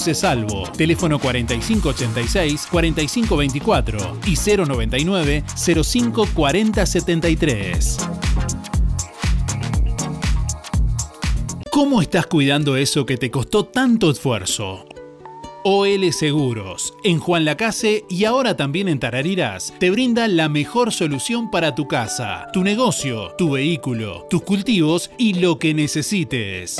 Salvo. Teléfono 4586-4524 y 099-054073. ¿Cómo estás cuidando eso que te costó tanto esfuerzo? OL Seguros, en Juan Lacase y ahora también en Tarariras, te brinda la mejor solución para tu casa, tu negocio, tu vehículo, tus cultivos y lo que necesites.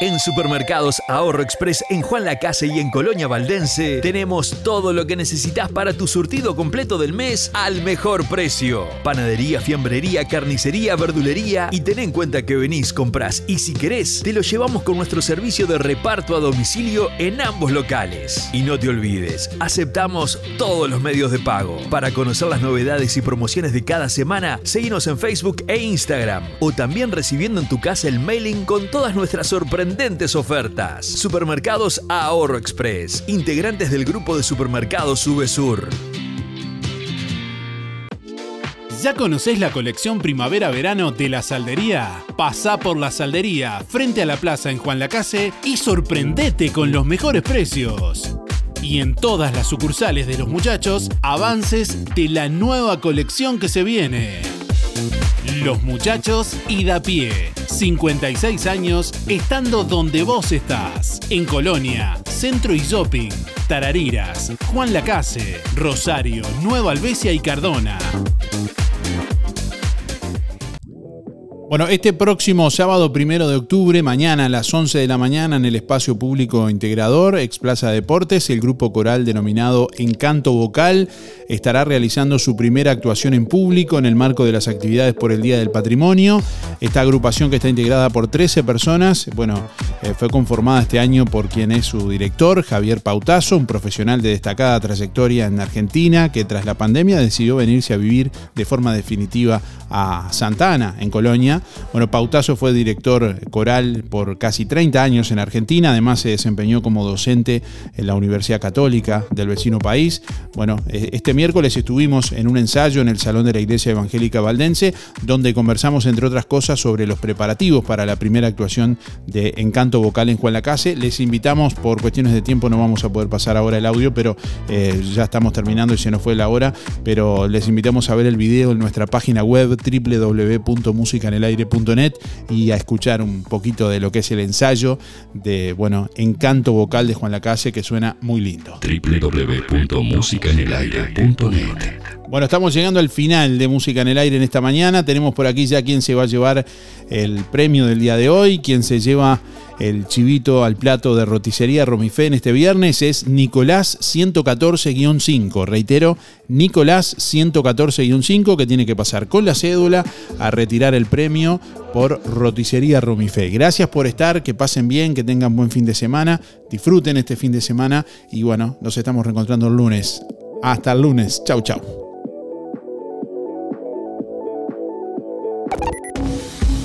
En Supermercados Ahorro Express en Juan Lacase y en Colonia Valdense tenemos todo lo que necesitas para tu surtido completo del mes al mejor precio. Panadería, fiambrería, carnicería, verdulería y ten en cuenta que venís, compras y si querés te lo llevamos con nuestro servicio de reparto a domicilio en ambos locales. Y no te olvides, aceptamos todos los medios de pago. Para conocer las novedades y promociones de cada semana, seguinos en Facebook e Instagram o también recibiendo en tu casa el mailing con todas nuestras ofertas. Supermercados Ahorro Express, integrantes del grupo de supermercados Subesur. ¿Ya conocés la colección primavera-verano de la Saldería? Pasá por la Saldería, frente a la plaza en Juan Lacase y sorprendete con los mejores precios. Y en todas las sucursales de los muchachos, avances de la nueva colección que se viene. Los muchachos y da pie. 56 años estando donde vos estás. En Colonia, Centro y Shopping, Tarariras, Juan Lacase, Rosario, Nueva Albesia y Cardona. Bueno, este próximo sábado primero de octubre, mañana a las 11 de la mañana, en el espacio público integrador, ex Plaza Deportes, el grupo coral denominado Encanto Vocal estará realizando su primera actuación en público en el marco de las actividades por el Día del Patrimonio. Esta agrupación que está integrada por 13 personas, bueno, eh, fue conformada este año por quien es su director, Javier Pautazo, un profesional de destacada trayectoria en Argentina, que tras la pandemia decidió venirse a vivir de forma definitiva a Santa Ana, en Colonia. Bueno, Pautazo fue director coral por casi 30 años en Argentina, además se desempeñó como docente en la Universidad Católica del vecino país. Bueno, eh, este miércoles estuvimos en un ensayo en el Salón de la Iglesia Evangélica Valdense, donde conversamos, entre otras cosas, sobre los preparativos para la primera actuación de Encanto Vocal en Juan Lacase. Les invitamos, por cuestiones de tiempo no vamos a poder pasar ahora el audio, pero eh, ya estamos terminando y se nos fue la hora, pero les invitamos a ver el video en nuestra página web www.musicanelaire.net y a escuchar un poquito de lo que es el ensayo de, bueno, Encanto Vocal de Juan Lacase, que suena muy lindo. www.musicanelaire.net Bueno, estamos llegando al final de Música en el Aire en esta mañana. Tenemos por aquí ya quien se va a llevar el premio del día de hoy, quien se lleva el chivito al plato de roticería Romifé en este viernes es Nicolás 114-5. Reitero, Nicolás 114-5 que tiene que pasar con la cédula a retirar el premio por roticería Romifé. Gracias por estar, que pasen bien, que tengan buen fin de semana, disfruten este fin de semana y bueno, nos estamos reencontrando el lunes. Hasta el lunes. Chau, chau.